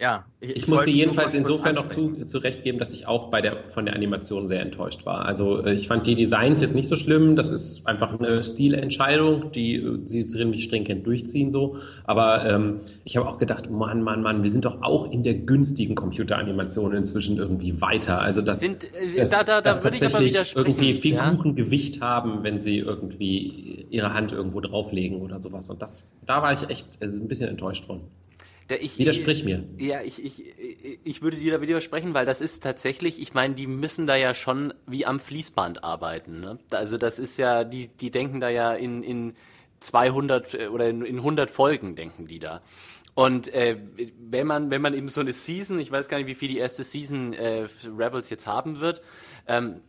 ja, ich, ich muss dir jedenfalls insofern noch zu, zurechtgeben, dass ich auch bei der, von der Animation sehr enttäuscht war. Also äh, ich fand die Designs jetzt nicht so schlimm. Das ist einfach eine Stilentscheidung, die äh, sie ziemlich stringent durchziehen so. Aber ähm, ich habe auch gedacht, Mann, Mann, Mann, wir sind doch auch in der günstigen Computeranimation inzwischen irgendwie weiter. Also das, sind, äh, das, da, da, da das tatsächlich irgendwie Figuren ja? Gewicht haben, wenn sie irgendwie ihre Hand irgendwo drauflegen oder sowas. Und das, da war ich echt also ein bisschen enttäuscht von. Ich, Widersprich mir. Ja, ich, ich, ich würde dir da widersprechen, weil das ist tatsächlich, ich meine, die müssen da ja schon wie am Fließband arbeiten. Ne? Also das ist ja, die, die denken da ja in, in 200 äh, oder in, in 100 Folgen denken die da. Und äh, wenn man wenn man eben so eine Season, ich weiß gar nicht, wie viel die erste Season äh, Rebels jetzt haben wird, ähm,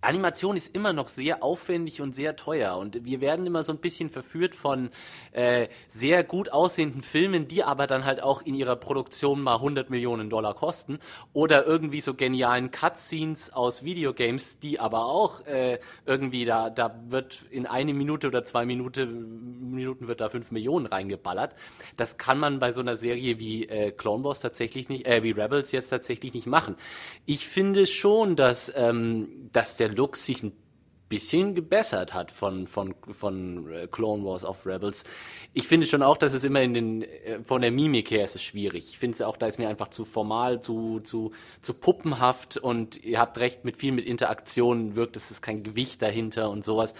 Animation ist immer noch sehr aufwendig und sehr teuer und wir werden immer so ein bisschen verführt von äh, sehr gut aussehenden Filmen, die aber dann halt auch in ihrer Produktion mal 100 Millionen Dollar kosten oder irgendwie so genialen Cutscenes aus Videogames, die aber auch äh, irgendwie da da wird in eine Minute oder zwei Minute, Minuten wird da fünf Millionen reingeballert. Das kann man bei so einer Serie wie äh, Clone Wars tatsächlich nicht, äh, wie Rebels jetzt tatsächlich nicht machen. Ich finde schon, dass ähm, dass der der Look sich ein bisschen gebessert hat von, von, von äh, Clone Wars of Rebels. Ich finde schon auch, dass es immer in den, äh, von der Mimik her ist es schwierig. Ich finde es auch, da ist mir einfach zu formal, zu, zu, zu puppenhaft und ihr habt recht, mit viel mit Interaktion wirkt es ist kein Gewicht dahinter und sowas.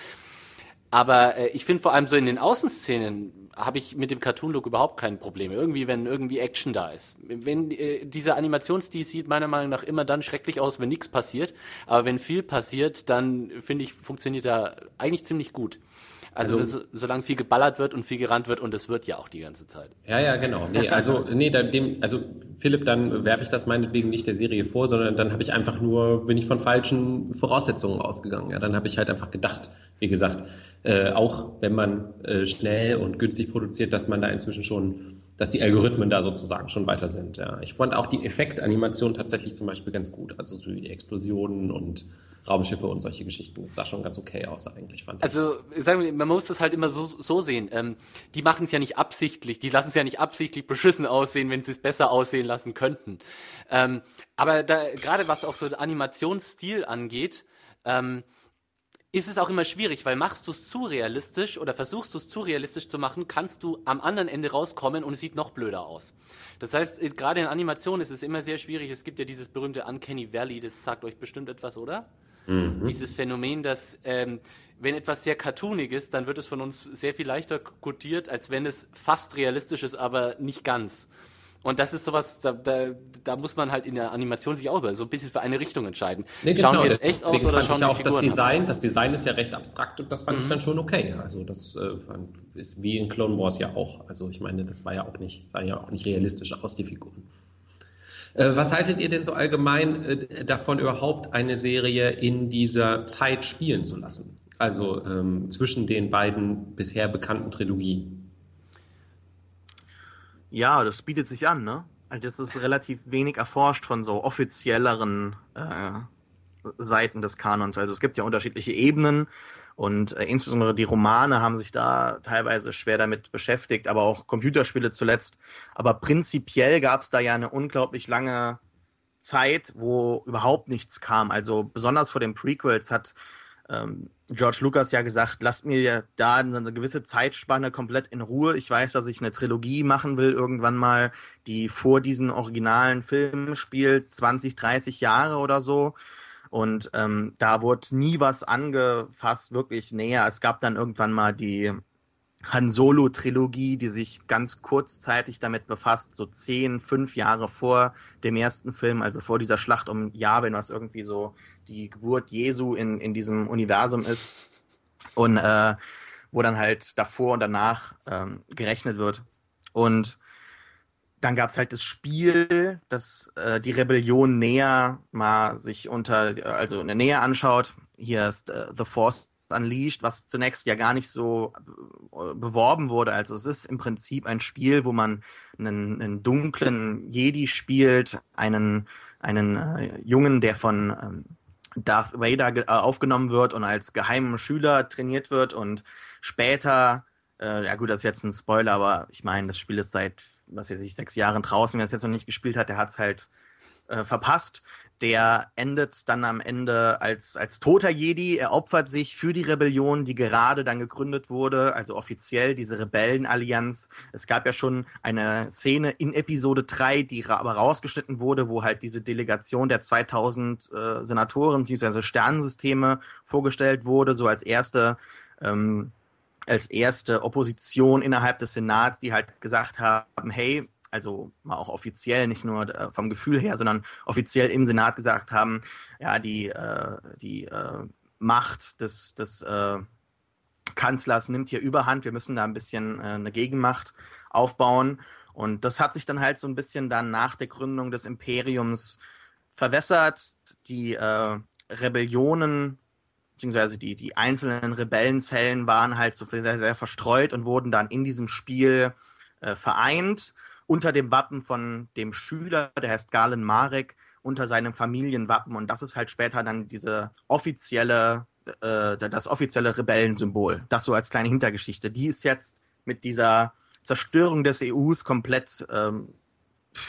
Aber äh, ich finde vor allem so in den Außenszenen habe ich mit dem Cartoon-Look überhaupt kein Problem. Irgendwie, wenn irgendwie Action da ist. Wenn äh, dieser Animationsstil sieht meiner Meinung nach immer dann schrecklich aus, wenn nichts passiert. Aber wenn viel passiert, dann finde ich, funktioniert da eigentlich ziemlich gut. Also, also solange viel geballert wird und viel gerannt wird und es wird ja auch die ganze Zeit. Ja, ja, genau. Nee, *laughs* also nee, dem, also Philipp, dann werfe ich das meinetwegen nicht der Serie vor, sondern dann habe ich einfach nur bin ich von falschen Voraussetzungen ausgegangen. Ja, dann habe ich halt einfach gedacht, wie gesagt, äh, auch wenn man äh, schnell und günstig produziert, dass man da inzwischen schon dass die Algorithmen da sozusagen schon weiter sind. Ja. Ich fand auch die Effektanimation tatsächlich zum Beispiel ganz gut. Also so die Explosionen und Raumschiffe und solche Geschichten. Das sah schon ganz okay aus eigentlich, fand ich. Also sagen wir, man muss das halt immer so, so sehen. Ähm, die machen es ja nicht absichtlich, die lassen es ja nicht absichtlich beschissen aussehen, wenn sie es besser aussehen lassen könnten. Ähm, aber gerade was auch so Animationsstil angeht, ähm, ist es auch immer schwierig, weil machst du es zu realistisch oder versuchst du es zu realistisch zu machen, kannst du am anderen Ende rauskommen und es sieht noch blöder aus. Das heißt, äh, gerade in Animationen ist es immer sehr schwierig. Es gibt ja dieses berühmte Uncanny Valley, das sagt euch bestimmt etwas, oder? Mhm. Dieses Phänomen, dass ähm, wenn etwas sehr cartoonig ist, dann wird es von uns sehr viel leichter kodiert, als wenn es fast realistisch ist, aber nicht ganz. Und das ist sowas, da, da, da muss man halt in der Animation sich auch so ein bisschen für eine Richtung entscheiden. Nee, schauen genau, die jetzt echt aus oder schauen ich auch das Design, das Design ist ja recht abstrakt und das fand mhm. ich dann schon okay. Also das äh, ist wie in Clone Wars ja auch. Also ich meine, das war ja auch nicht, sah ja auch nicht realistisch aus, die Figuren. Äh, was haltet ihr denn so allgemein äh, davon, überhaupt eine Serie in dieser Zeit spielen zu lassen? Also ähm, zwischen den beiden bisher bekannten Trilogien? Ja, das bietet sich an, ne? Also das ist relativ wenig erforscht von so offizielleren äh, Seiten des Kanons. Also es gibt ja unterschiedliche Ebenen und äh, insbesondere die Romane haben sich da teilweise schwer damit beschäftigt, aber auch Computerspiele zuletzt. Aber prinzipiell gab es da ja eine unglaublich lange Zeit, wo überhaupt nichts kam. Also besonders vor den Prequels hat ähm, George Lucas ja gesagt, lasst mir da eine gewisse Zeitspanne komplett in Ruhe. Ich weiß, dass ich eine Trilogie machen will irgendwann mal, die vor diesen originalen Filmen spielt, 20, 30 Jahre oder so. Und ähm, da wurde nie was angefasst, wirklich näher. Es gab dann irgendwann mal die Han Solo-Trilogie, die sich ganz kurzzeitig damit befasst, so zehn, fünf Jahre vor dem ersten Film, also vor dieser Schlacht um Yavin, was irgendwie so die Geburt Jesu in, in diesem Universum ist. Und äh, wo dann halt davor und danach ähm, gerechnet wird. Und dann gab es halt das Spiel, das äh, die Rebellion näher mal sich unter, also näher anschaut. Hier ist äh, The Force Unleashed, was zunächst ja gar nicht so äh, beworben wurde. Also es ist im Prinzip ein Spiel, wo man einen, einen dunklen Jedi spielt, einen, einen äh, Jungen, der von ähm, Darth Vader äh, aufgenommen wird und als geheimen Schüler trainiert wird und später, äh, ja gut, das ist jetzt ein Spoiler, aber ich meine, das Spiel ist seit was weiß ich, sechs Jahren draußen, wer es jetzt noch nicht gespielt hat, der hat es halt äh, verpasst. Der endet dann am Ende als, als toter Jedi. Er opfert sich für die Rebellion, die gerade dann gegründet wurde, also offiziell diese Rebellenallianz. Es gab ja schon eine Szene in Episode 3, die aber rausgeschnitten wurde, wo halt diese Delegation der 2000 äh, Senatoren bzw. Sternensysteme vorgestellt wurde, so als erste ähm, als erste Opposition innerhalb des Senats, die halt gesagt haben, hey, also mal auch offiziell, nicht nur äh, vom Gefühl her, sondern offiziell im Senat gesagt haben, ja, die, äh, die äh, Macht des, des äh, Kanzlers nimmt hier überhand, wir müssen da ein bisschen äh, eine Gegenmacht aufbauen. Und das hat sich dann halt so ein bisschen dann nach der Gründung des Imperiums verwässert. Die Rebellionen beziehungsweise die, die einzelnen Rebellenzellen waren halt so sehr, sehr verstreut und wurden dann in diesem Spiel äh, vereint unter dem Wappen von dem Schüler, der heißt Galen Marek, unter seinem Familienwappen. Und das ist halt später dann diese offizielle, äh, das offizielle Rebellensymbol. Das so als kleine Hintergeschichte. Die ist jetzt mit dieser Zerstörung des EUs komplett, ähm,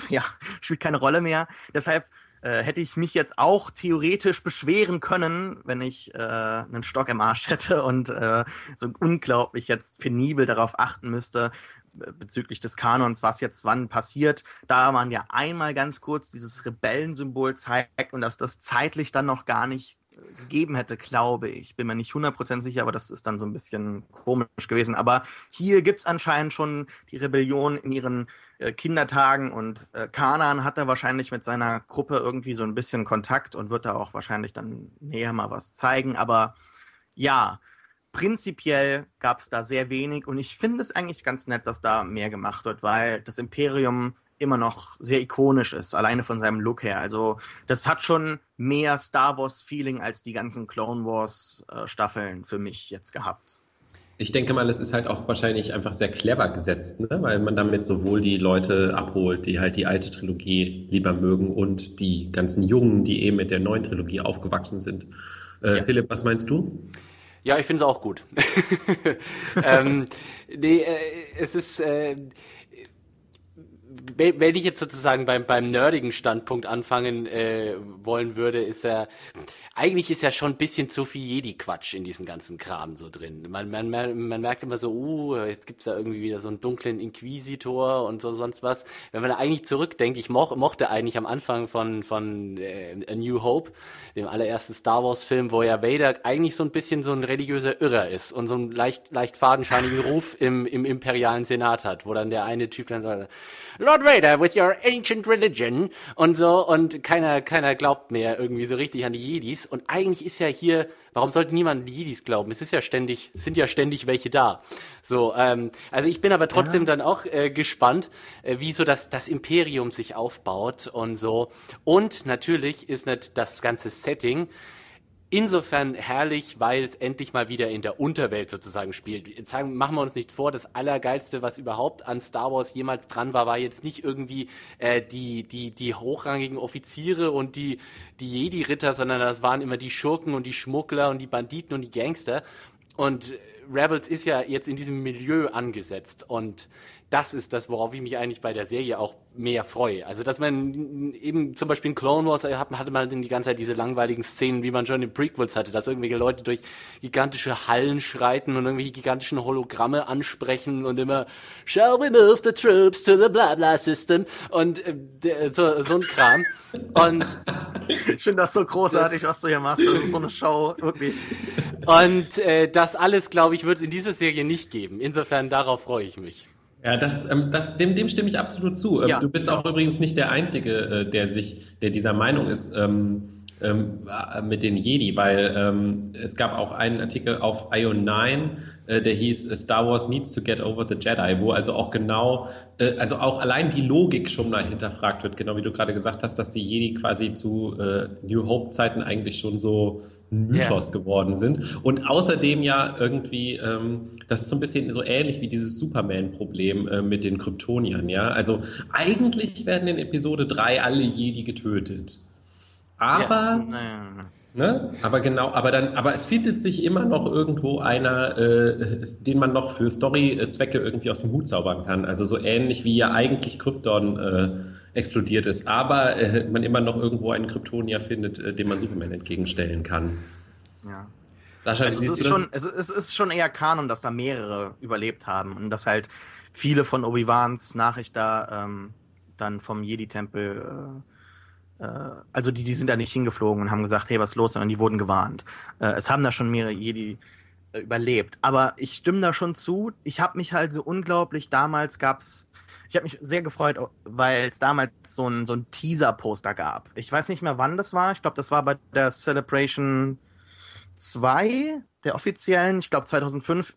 ja, *laughs* spielt keine Rolle mehr. Deshalb äh, hätte ich mich jetzt auch theoretisch beschweren können, wenn ich äh, einen Stock im Arsch hätte und äh, so unglaublich jetzt penibel darauf achten müsste, bezüglich des Kanons, was jetzt wann passiert, da man ja einmal ganz kurz dieses Rebellensymbol zeigt und dass das zeitlich dann noch gar nicht äh, gegeben hätte, glaube ich. Bin mir nicht 100% sicher, aber das ist dann so ein bisschen komisch gewesen. Aber hier gibt es anscheinend schon die Rebellion in ihren äh, Kindertagen und äh, Kanan hat da wahrscheinlich mit seiner Gruppe irgendwie so ein bisschen Kontakt und wird da auch wahrscheinlich dann näher mal was zeigen. Aber ja, prinzipiell gab es da sehr wenig und ich finde es eigentlich ganz nett, dass da mehr gemacht wird, weil das Imperium immer noch sehr ikonisch ist, alleine von seinem Look her. Also das hat schon mehr Star Wars-Feeling als die ganzen Clone Wars-Staffeln äh, für mich jetzt gehabt. Ich denke mal, es ist halt auch wahrscheinlich einfach sehr clever gesetzt, ne? weil man damit sowohl die Leute abholt, die halt die alte Trilogie lieber mögen und die ganzen Jungen, die eben mit der neuen Trilogie aufgewachsen sind. Äh, ja. Philipp, was meinst du? Ja, ich finde es auch gut. *laughs* ähm, nee, äh, es ist, äh, wenn ich jetzt sozusagen beim, beim nerdigen Standpunkt anfangen äh, wollen würde, ist er, eigentlich ist ja schon ein bisschen zu viel Jedi-Quatsch in diesem ganzen Kram so drin. Man, man, man merkt immer so, uh, jetzt gibt's da irgendwie wieder so einen dunklen Inquisitor und so sonst was. Wenn man da eigentlich zurückdenkt, ich mo mochte eigentlich am Anfang von, von äh, A New Hope, dem allerersten Star Wars-Film, wo ja Vader eigentlich so ein bisschen so ein religiöser Irrer ist und so einen leicht, leicht fadenscheinigen Ruf im, im imperialen Senat hat, wo dann der eine Typ dann sagt, Lord Vader with your ancient religion und so und keiner, keiner glaubt mehr irgendwie so richtig an die Jedis und eigentlich ist ja hier, warum sollte niemand an die Jedis glauben? Es ist ja ständig, sind ja ständig welche da. So, ähm, also ich bin aber trotzdem ja. dann auch äh, gespannt, äh, wie so das, das Imperium sich aufbaut und so. Und natürlich ist nicht das ganze Setting insofern herrlich, weil es endlich mal wieder in der Unterwelt sozusagen spielt. Jetzt sagen, machen wir uns nichts vor, das Allergeilste, was überhaupt an Star Wars jemals dran war, war jetzt nicht irgendwie äh, die, die, die hochrangigen Offiziere und die, die Jedi-Ritter, sondern das waren immer die Schurken und die Schmuggler und die Banditen und die Gangster. Und Rebels ist ja jetzt in diesem Milieu angesetzt und das ist das, worauf ich mich eigentlich bei der Serie auch mehr freue. Also, dass man eben zum Beispiel in Clone Wars hat, hatte man die ganze Zeit diese langweiligen Szenen, wie man schon in Prequels hatte, dass irgendwelche Leute durch gigantische Hallen schreiten und irgendwelche gigantischen Hologramme ansprechen und immer Shall we move the troops to the blah blah system und äh, so, so ein Kram. Und *laughs* ich finde das so großartig, das, was du hier machst. Das ist so eine Show, wirklich. Und äh, das alles, glaube ich, wird es in dieser Serie nicht geben. Insofern darauf freue ich mich. Ja, das, ähm, das, dem, dem stimme ich absolut zu. Ähm, ja. Du bist auch übrigens nicht der Einzige, äh, der sich, der dieser Meinung ist ähm, ähm, äh, mit den Jedi, weil ähm, es gab auch einen Artikel auf IO9, äh, der hieß Star Wars needs to get over the Jedi, wo also auch genau, äh, also auch allein die Logik schon mal hinterfragt wird, genau wie du gerade gesagt hast, dass die Jedi quasi zu äh, New Hope Zeiten eigentlich schon so Mythos yeah. geworden sind. Und außerdem ja irgendwie, ähm, das ist so ein bisschen so ähnlich wie dieses Superman-Problem äh, mit den Kryptoniern, ja. Also eigentlich werden in Episode 3 alle Jedi getötet. Aber. Ja. Ne? Aber genau, aber dann, aber es findet sich immer noch irgendwo einer, äh, den man noch für Story-Zwecke irgendwie aus dem Hut zaubern kann. Also so ähnlich wie ja eigentlich Krypton äh, explodiert ist, aber äh, man immer noch irgendwo einen Kryptonier findet, äh, dem man Superman entgegenstellen kann. Ja. Sascha, also es, ist schon, es, es ist schon eher Kanon, dass da mehrere überlebt haben und dass halt viele von Obi-Wans Nachricht da ähm, dann vom Jedi-Tempel äh, äh, also die, die sind da nicht hingeflogen und haben gesagt, hey, was ist los, sondern die wurden gewarnt. Äh, es haben da schon mehrere Jedi äh, überlebt. Aber ich stimme da schon zu. Ich habe mich halt so unglaublich, damals gab's, ich habe mich sehr gefreut, weil es damals so ein, so ein Teaser-Poster gab. Ich weiß nicht mehr, wann das war. Ich glaube, das war bei der Celebration 2, der offiziellen, ich glaube 2005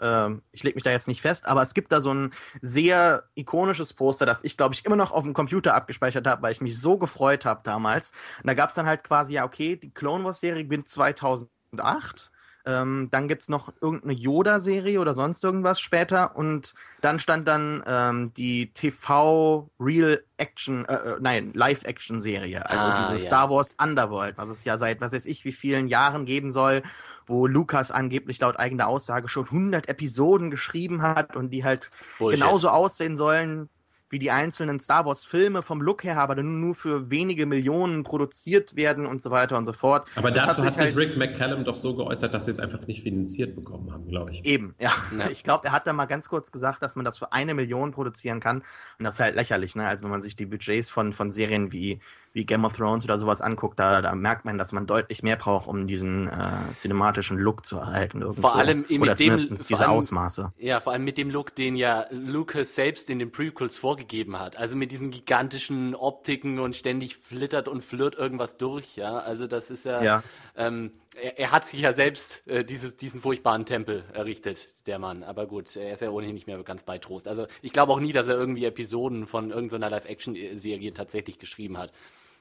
ähm, ich lege mich da jetzt nicht fest, aber es gibt da so ein sehr ikonisches Poster, das ich, glaube ich, immer noch auf dem Computer abgespeichert habe, weil ich mich so gefreut habe damals. Und da gab es dann halt quasi, ja, okay, die Clone Wars-Serie gewinnt 2008 ähm, dann gibt es noch irgendeine Yoda-Serie oder sonst irgendwas später. Und dann stand dann ähm, die TV Real Action, äh, äh, nein, Live-Action-Serie. Also ah, diese ja. Star Wars Underworld, was es ja seit, was weiß ich, wie vielen Jahren geben soll, wo Lukas angeblich laut eigener Aussage schon 100 Episoden geschrieben hat und die halt Bullshit. genauso aussehen sollen wie die einzelnen Star Wars-Filme vom Look her, aber nur für wenige Millionen produziert werden und so weiter und so fort. Aber das dazu hat sich, halt Rick McCallum doch so geäußert, dass sie es einfach nicht finanziert bekommen haben, glaube ich. Eben, ja. ja. Ich glaube, er hat da mal ganz kurz gesagt, dass man das für eine Million produzieren kann. Und das ist halt lächerlich, ne? Also wenn man sich die Budgets von, von Serien wie wie Game of Thrones oder sowas anguckt, da, da merkt man, dass man deutlich mehr braucht, um diesen äh, cinematischen Look zu erhalten. Irgendwo. Vor allem mit oder dem diese allem, Ausmaße. Ja, vor allem mit dem Look, den ja Lucas selbst in den Prequels vorgegeben hat. Also mit diesen gigantischen Optiken und ständig flittert und flirt irgendwas durch. Ja, also das ist ja. ja. Ähm, er, er, hat sich ja selbst äh, dieses, diesen furchtbaren Tempel errichtet, der Mann. Aber gut, er ist ja ohnehin nicht mehr ganz bei Trost. Also ich glaube auch nie, dass er irgendwie Episoden von irgendeiner Live-Action-Serie tatsächlich geschrieben hat.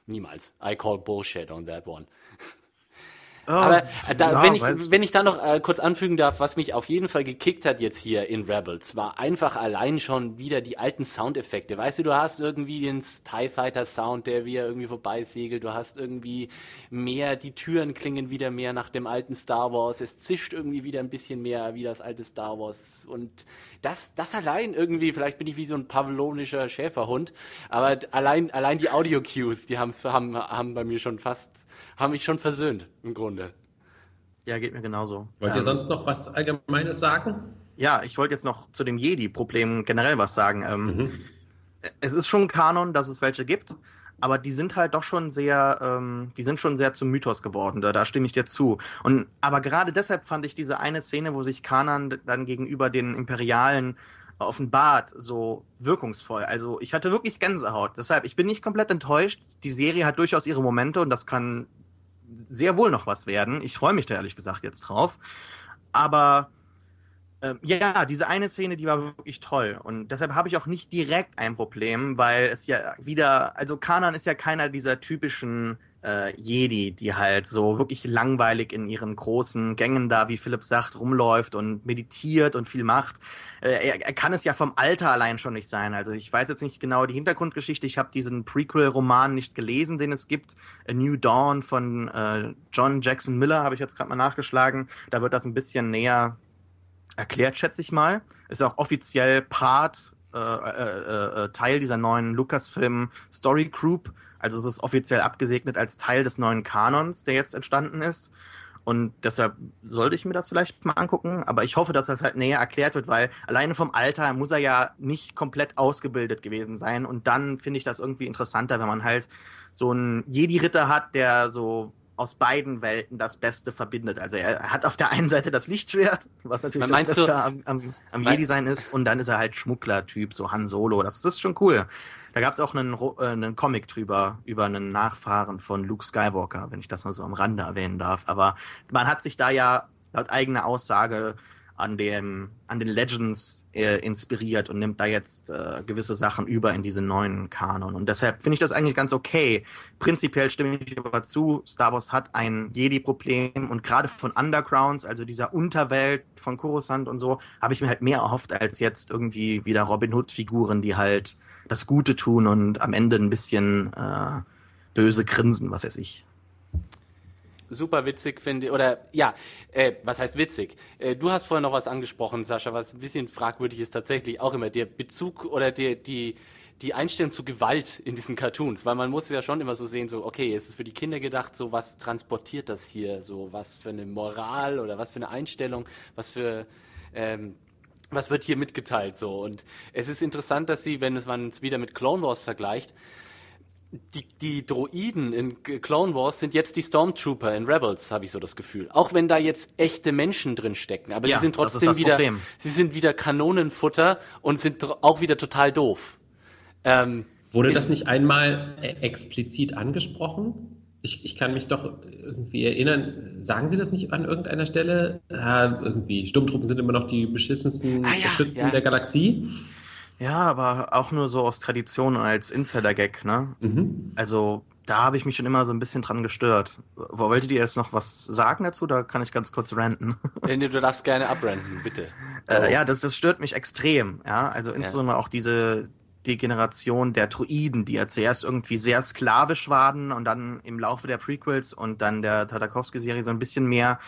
Niemals. I call bullshit on that one. *laughs* Oh, Aber äh, da, ja, wenn, ich, wenn ich da noch äh, kurz anfügen darf, was mich auf jeden Fall gekickt hat jetzt hier in Rebels, war einfach allein schon wieder die alten Soundeffekte. Weißt du, du hast irgendwie den TIE Fighter Sound, der wieder irgendwie vorbeisegelt. Du hast irgendwie mehr, die Türen klingen wieder mehr nach dem alten Star Wars. Es zischt irgendwie wieder ein bisschen mehr wie das alte Star Wars. Und das, das allein irgendwie, vielleicht bin ich wie so ein pavlonischer Schäferhund, aber allein, allein die Audio-Cues, die haben's, haben, haben bei mir schon fast, haben mich schon versöhnt, im Grunde. Ja, geht mir genauso. Wollt ihr ähm, sonst noch was Allgemeines sagen? Ja, ich wollte jetzt noch zu dem Jedi-Problem generell was sagen. Ähm, mhm. Es ist schon Kanon, dass es welche gibt aber die sind halt doch schon sehr, ähm, die sind schon sehr zum Mythos geworden, da, da stimme ich dir zu. Und aber gerade deshalb fand ich diese eine Szene, wo sich Kanan dann gegenüber den Imperialen offenbart, so wirkungsvoll. Also ich hatte wirklich Gänsehaut. Deshalb, ich bin nicht komplett enttäuscht. Die Serie hat durchaus ihre Momente und das kann sehr wohl noch was werden. Ich freue mich da ehrlich gesagt jetzt drauf. Aber ähm, ja, diese eine Szene, die war wirklich toll. Und deshalb habe ich auch nicht direkt ein Problem, weil es ja wieder, also Kanan ist ja keiner dieser typischen äh, Jedi, die halt so wirklich langweilig in ihren großen Gängen da, wie Philipp sagt, rumläuft und meditiert und viel macht. Äh, er, er, kann es ja vom Alter allein schon nicht sein. Also ich weiß jetzt nicht genau die Hintergrundgeschichte. Ich habe diesen Prequel-Roman nicht gelesen, den es gibt. A New Dawn von äh, John Jackson Miller habe ich jetzt gerade mal nachgeschlagen. Da wird das ein bisschen näher erklärt, schätze ich mal. Ist auch offiziell Part, äh, äh, äh, Teil dieser neuen Lucasfilm Story Group. Also es ist offiziell abgesegnet als Teil des neuen Kanons, der jetzt entstanden ist. Und deshalb sollte ich mir das vielleicht mal angucken. Aber ich hoffe, dass das halt näher erklärt wird, weil alleine vom Alter muss er ja nicht komplett ausgebildet gewesen sein. Und dann finde ich das irgendwie interessanter, wenn man halt so einen Jedi-Ritter hat, der so aus beiden Welten das Beste verbindet. Also er hat auf der einen Seite das Lichtschwert, was natürlich das Beste du, am, am, am Jedi-Sein ist, und dann ist er halt Schmuggler-Typ, so Han Solo. Das, das ist schon cool. Da gab es auch einen, äh, einen Comic drüber, über einen Nachfahren von Luke Skywalker, wenn ich das mal so am Rande erwähnen darf. Aber man hat sich da ja laut eigener Aussage an dem an den Legends äh, inspiriert und nimmt da jetzt äh, gewisse Sachen über in diesen neuen Kanon und deshalb finde ich das eigentlich ganz okay. Prinzipiell stimme ich aber zu, Star Wars hat ein Jedi-Problem und gerade von Undergrounds, also dieser Unterwelt von Coruscant und so, habe ich mir halt mehr erhofft als jetzt irgendwie wieder Robin Hood-Figuren, die halt das Gute tun und am Ende ein bisschen äh, böse grinsen, was weiß ich. Super witzig finde, oder ja, äh, was heißt witzig? Äh, du hast vorhin noch was angesprochen, Sascha, was ein bisschen fragwürdig ist tatsächlich auch immer der Bezug oder der, die, die Einstellung zu Gewalt in diesen Cartoons, weil man muss ja schon immer so sehen, so, okay, es ist für die Kinder gedacht, so was transportiert das hier, so was für eine Moral oder was für eine Einstellung, was für, ähm, was wird hier mitgeteilt, so. Und es ist interessant, dass sie, wenn man es wieder mit Clone Wars vergleicht, die, die Droiden in Clone Wars sind jetzt die Stormtrooper in Rebels, habe ich so das Gefühl. Auch wenn da jetzt echte Menschen drin stecken, aber ja, sie sind trotzdem wieder, Problem. sie sind wieder Kanonenfutter und sind auch wieder total doof. Ähm, Wurde das nicht einmal e- explizit angesprochen? Ich, ich kann mich doch irgendwie erinnern, sagen Sie das nicht an irgendeiner Stelle? Ah, irgendwie, Sturmtruppen sind immer noch die beschissensten ah, ja, Beschützen ja. der Galaxie. Ja, aber auch nur so aus Tradition als Insider-Gag, ne? Mhm. Also, da habe ich mich schon immer so ein bisschen dran gestört. Wolltet ihr jetzt noch was sagen dazu? Da kann ich ganz kurz ranten. *laughs* Nee, du darfst gerne abrenten, bitte. Äh, ja, das, das stört mich extrem. Ja, also insbesondere ja. auch diese, Degeneration der Druiden, die ja zuerst irgendwie sehr sklavisch waren und dann im Laufe der Prequels und dann der Tartakovsky-Serie so ein bisschen mehr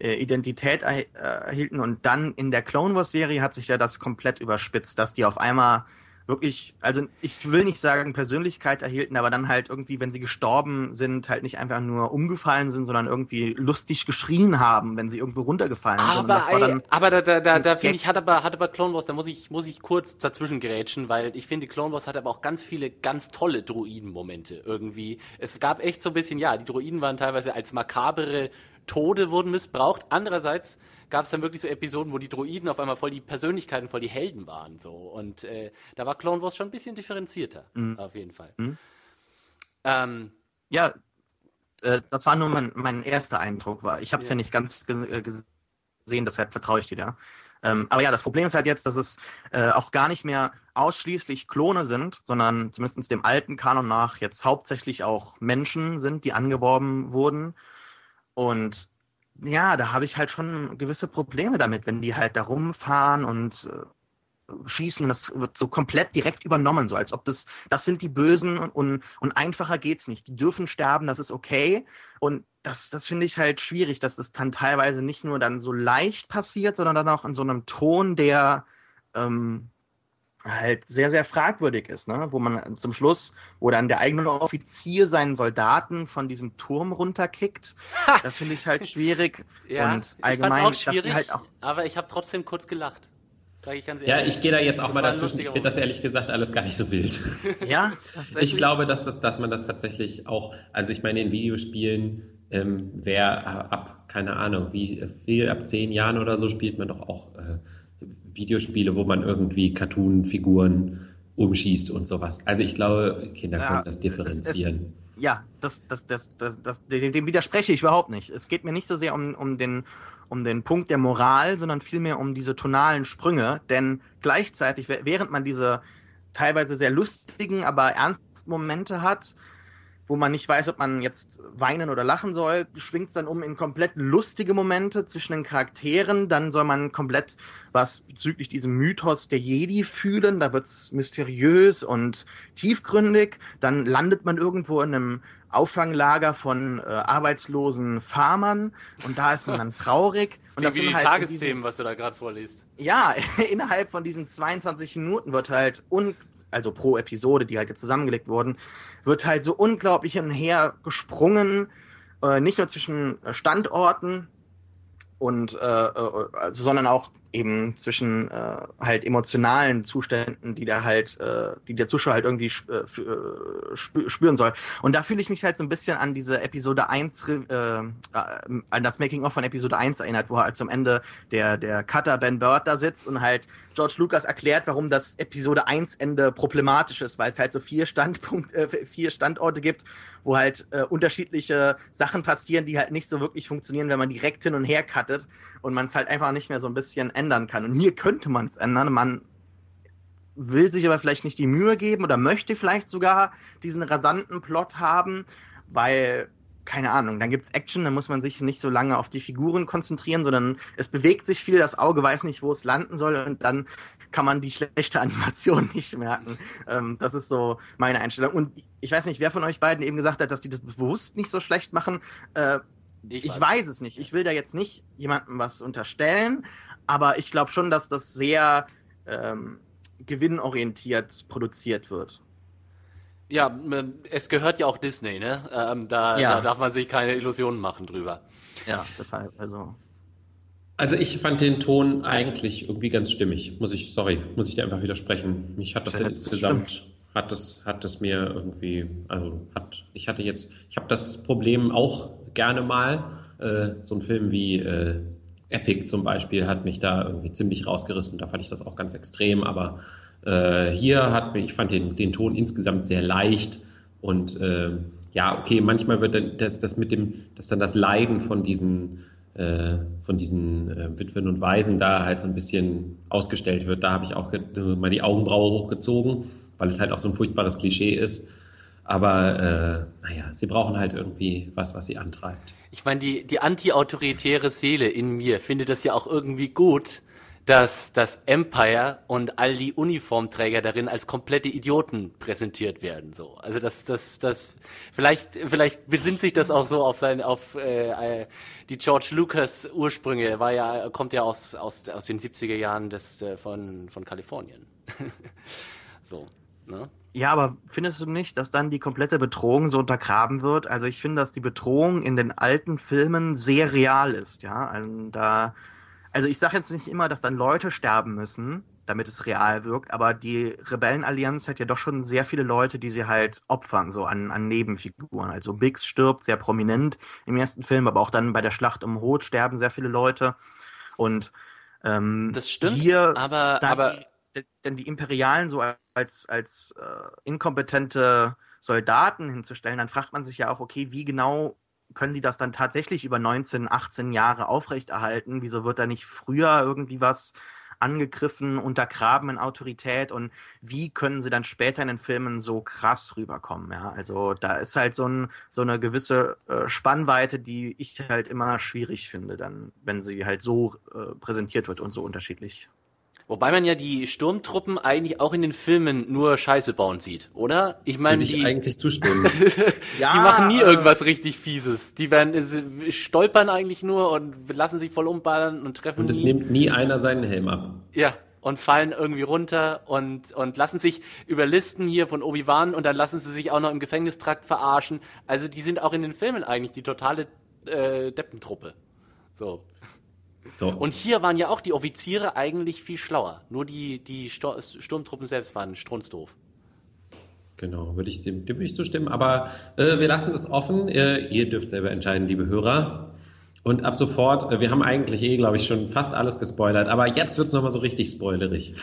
äh, Identität er, äh, erhielten. Und dann in der Clone Wars-Serie hat sich ja das komplett überspitzt, dass die auf einmal wirklich, also ich will nicht sagen Persönlichkeit erhielten, aber dann halt irgendwie, wenn sie gestorben sind, halt nicht einfach nur umgefallen sind, sondern irgendwie lustig geschrien haben, wenn sie irgendwo runtergefallen aber, sind. Ey, aber da, da, da, da finde ich, hat aber, hat aber Clone Wars, da muss ich, muss ich kurz dazwischen gerätschen, weil ich finde, Clone Wars hat aber auch ganz viele ganz tolle Druiden-Momente irgendwie. Es gab echt so ein bisschen, ja, die Druiden waren teilweise als makabere Tode wurden missbraucht. Andererseits gab es dann wirklich so Episoden, wo die Droiden auf einmal voll die Persönlichkeiten, voll die Helden waren. So. Und äh, da war Clone Wars schon ein bisschen differenzierter, mhm. auf jeden Fall. Mhm. Ähm, ja, äh, das war nur mein, mein erster Eindruck. War. Ich habe es ja. ja. nicht ganz äh, gesehen, deshalb vertraue ich dir da. Ähm, aber ja, das Problem ist halt jetzt, dass es äh, auch gar nicht mehr ausschließlich Klone sind, sondern zumindest dem alten Kanon nach jetzt hauptsächlich auch Menschen sind, die angeworben wurden. Und ja, da habe ich halt schon gewisse Probleme damit, wenn die halt da rumfahren und äh, schießen. Das wird so komplett direkt übernommen, so als ob das, das sind die Bösen und, und, einfacher geht's nicht. Die dürfen sterben, das ist okay. Und das, das finde ich halt schwierig, dass das dann teilweise nicht nur dann so leicht passiert, sondern dann auch in so einem Ton, der ähm, halt sehr, sehr fragwürdig ist, ne? wo man zum Schluss, wo dann der eigene Offizier seinen Soldaten von diesem Turm runterkickt. Das finde ich halt schwierig. ja, und allgemein, auch schwierig, halt auch aber ich habe trotzdem kurz gelacht. Sag ich ganz ehrlich. Ja, ich gehe da jetzt auch das mal dazwischen. Ich finde das ehrlich gesagt alles gar nicht so wild. ja, *laughs* ich glaube, dass, das, dass man das tatsächlich auch, also ich meine, in Videospielen, ähm, wer ab, keine Ahnung, wie viel, ab zehn Jahren oder so spielt man doch auch äh, Videospiele, wo man irgendwie Cartoon-Figuren umschießt und sowas. Also ich glaube, Kinder ja, können das differenzieren. Es, es, ja, das, das, das, das, das, dem widerspreche ich überhaupt nicht. Es geht mir nicht so sehr um, um, den, um den Punkt der Moral, sondern vielmehr um diese tonalen Sprünge. Denn gleichzeitig, während man diese teilweise sehr lustigen, aber ernsten Momente hat, wo man nicht weiß, ob man jetzt weinen oder lachen soll, schwingt es dann um in komplett lustige Momente zwischen den Charakteren. Dann soll man komplett was bezüglich diesem Mythos der Jedi fühlen. Da wird es mysteriös und tiefgründig. Dann landet man irgendwo in einem Auffanglager von äh, arbeitslosen Farmern und da ist man dann *laughs* traurig. Das und das sind die halt Tagesthemen, was du da gerade vorliest. Ja, *laughs* innerhalb von diesen 22 Minuten wird halt un also pro Episode, die halt jetzt zusammengelegt wurden, wird halt so unglaublich hin gesprungen, äh, nicht nur zwischen Standorten und äh, äh also, sondern auch eben zwischen äh, halt emotionalen Zuständen, die der halt, äh, die der Zuschauer halt irgendwie sp äh, äh spüren soll. Und da fühle ich mich halt so ein bisschen an diese Episode 1, äh, äh, an das Making-of von Episode 1 erinnert, wo halt zum Ende der, der Cutter Ben Bird da sitzt und halt George Lucas erklärt, warum das Episode 1 Ende problematisch ist, weil es halt so vier Standpunkt, äh, vier Standorte gibt, wo halt äh, unterschiedliche Sachen passieren, die halt nicht so wirklich funktionieren, wenn man direkt hin und her cuttet und man es halt einfach nicht mehr so ein bisschen ändern kann. Und hier könnte man es ändern. Man will sich aber vielleicht nicht die Mühe geben oder möchte vielleicht sogar diesen rasanten Plot haben, weil, keine Ahnung, dann gibt es Action, dann muss man sich nicht so lange auf die Figuren konzentrieren, sondern es bewegt sich viel, das Auge weiß nicht, wo es landen soll und dann kann man die schlechte Animation *laughs* nicht merken. Ähm, das ist so meine Einstellung. Und ich weiß nicht, wer von euch beiden eben gesagt hat, dass die das bewusst nicht so schlecht machen. Äh, Ich, ich weiß es nicht. Ich will da jetzt nicht jemandem was unterstellen, aber ich glaube schon, dass das sehr ähm, gewinnorientiert produziert wird. Ja, es gehört ja auch Disney, ne? Ähm, da, ja. da darf man sich keine Illusionen machen drüber. Ja, deshalb, also. Also ich fand den Ton eigentlich irgendwie ganz stimmig, muss ich, sorry, muss ich dir einfach widersprechen. Mich hat das ja, insgesamt, stimmt. hat das, hat das mir irgendwie, also hat, ich hatte jetzt, ich habe das Problem auch gerne mal, äh, so ein Film wie äh, Epic zum Beispiel hat mich da irgendwie ziemlich rausgerissen, da fand ich das auch ganz extrem, aber äh, hier hat mich, ich fand den, den Ton insgesamt sehr leicht und äh, ja, okay, manchmal wird das, das mit dem, dass dann das Leiden von diesen äh, von diesen äh, Witwen und Waisen da halt so ein bisschen ausgestellt wird. Da habe ich auch mal die Augenbraue hochgezogen, weil es halt auch so ein furchtbares Klischee ist. Aber äh, naja, sie brauchen halt irgendwie was, was sie antreibt. Ich meine, die, die anti-autoritäre Seele in mir findet das ja auch irgendwie gut, dass das Empire und all die Uniformträger darin als komplette Idioten präsentiert werden. So, also das, das, das, vielleicht, vielleicht besinnt sich das auch so auf sein, auf äh, äh die George Lucas Ursprünge. War ja, kommt ja aus aus aus den 70er Jahren des äh, von von Kalifornien. *laughs* so, ne? Ja, aber findest du nicht, dass dann die komplette Bedrohung so untergraben wird? Also ich finde, dass die Bedrohung in den alten Filmen sehr real ist, ja. Also da also ich sage jetzt nicht immer, dass dann Leute sterben müssen, damit es real wirkt, aber die Rebellenallianz hat ja doch schon sehr viele Leute, die sie halt opfern, so an, an Nebenfiguren. Also Biggs stirbt sehr prominent im ersten Film, aber auch dann bei der Schlacht um Rot sterben sehr viele Leute. Und ähm, das stimmt, hier aber, aber die, denn die Imperialen so als, als äh, inkompetente Soldaten hinzustellen, dann fragt man sich ja auch, okay, wie genau können die das dann tatsächlich über 19, 18 Jahre aufrechterhalten? Wieso wird da nicht früher irgendwie was angegriffen, untergraben in Autorität und wie können sie dann später in den Filmen so krass rüberkommen? Ja, also da ist halt so, ein, so eine gewisse äh, Spannweite, die ich halt immer schwierig finde, dann, wenn sie halt so äh, präsentiert wird und so unterschiedlich. Wobei man ja die Sturmtruppen eigentlich auch in den Filmen nur Scheiße bauen sieht, oder? Ich meine, die eigentlich zustimmen. *laughs* ja, die machen nie äh, irgendwas richtig Fieses. Die werden äh, stolpern eigentlich nur und lassen sich voll umballern und treffen. Und es nie. nimmt nie einer seinen Helm ab. Ja, und fallen irgendwie runter und, und lassen sich überlisten hier von Obi-Wan und dann lassen sie sich auch noch im Gefängnistrakt verarschen. Also die sind auch in den Filmen eigentlich die totale äh, Deppentruppe. So. So. Und hier waren ja auch die Offiziere eigentlich viel schlauer. Nur die, die Sturmtruppen selbst waren strunzdoof. Genau, würde ich dem, dem würde ich zustimmen. Aber äh, wir lassen das offen. Äh, ihr dürft selber entscheiden, liebe Hörer. Und ab sofort, äh, wir haben eigentlich eh, glaube ich, schon fast alles gespoilert, aber jetzt wird es nochmal so richtig spoilerig.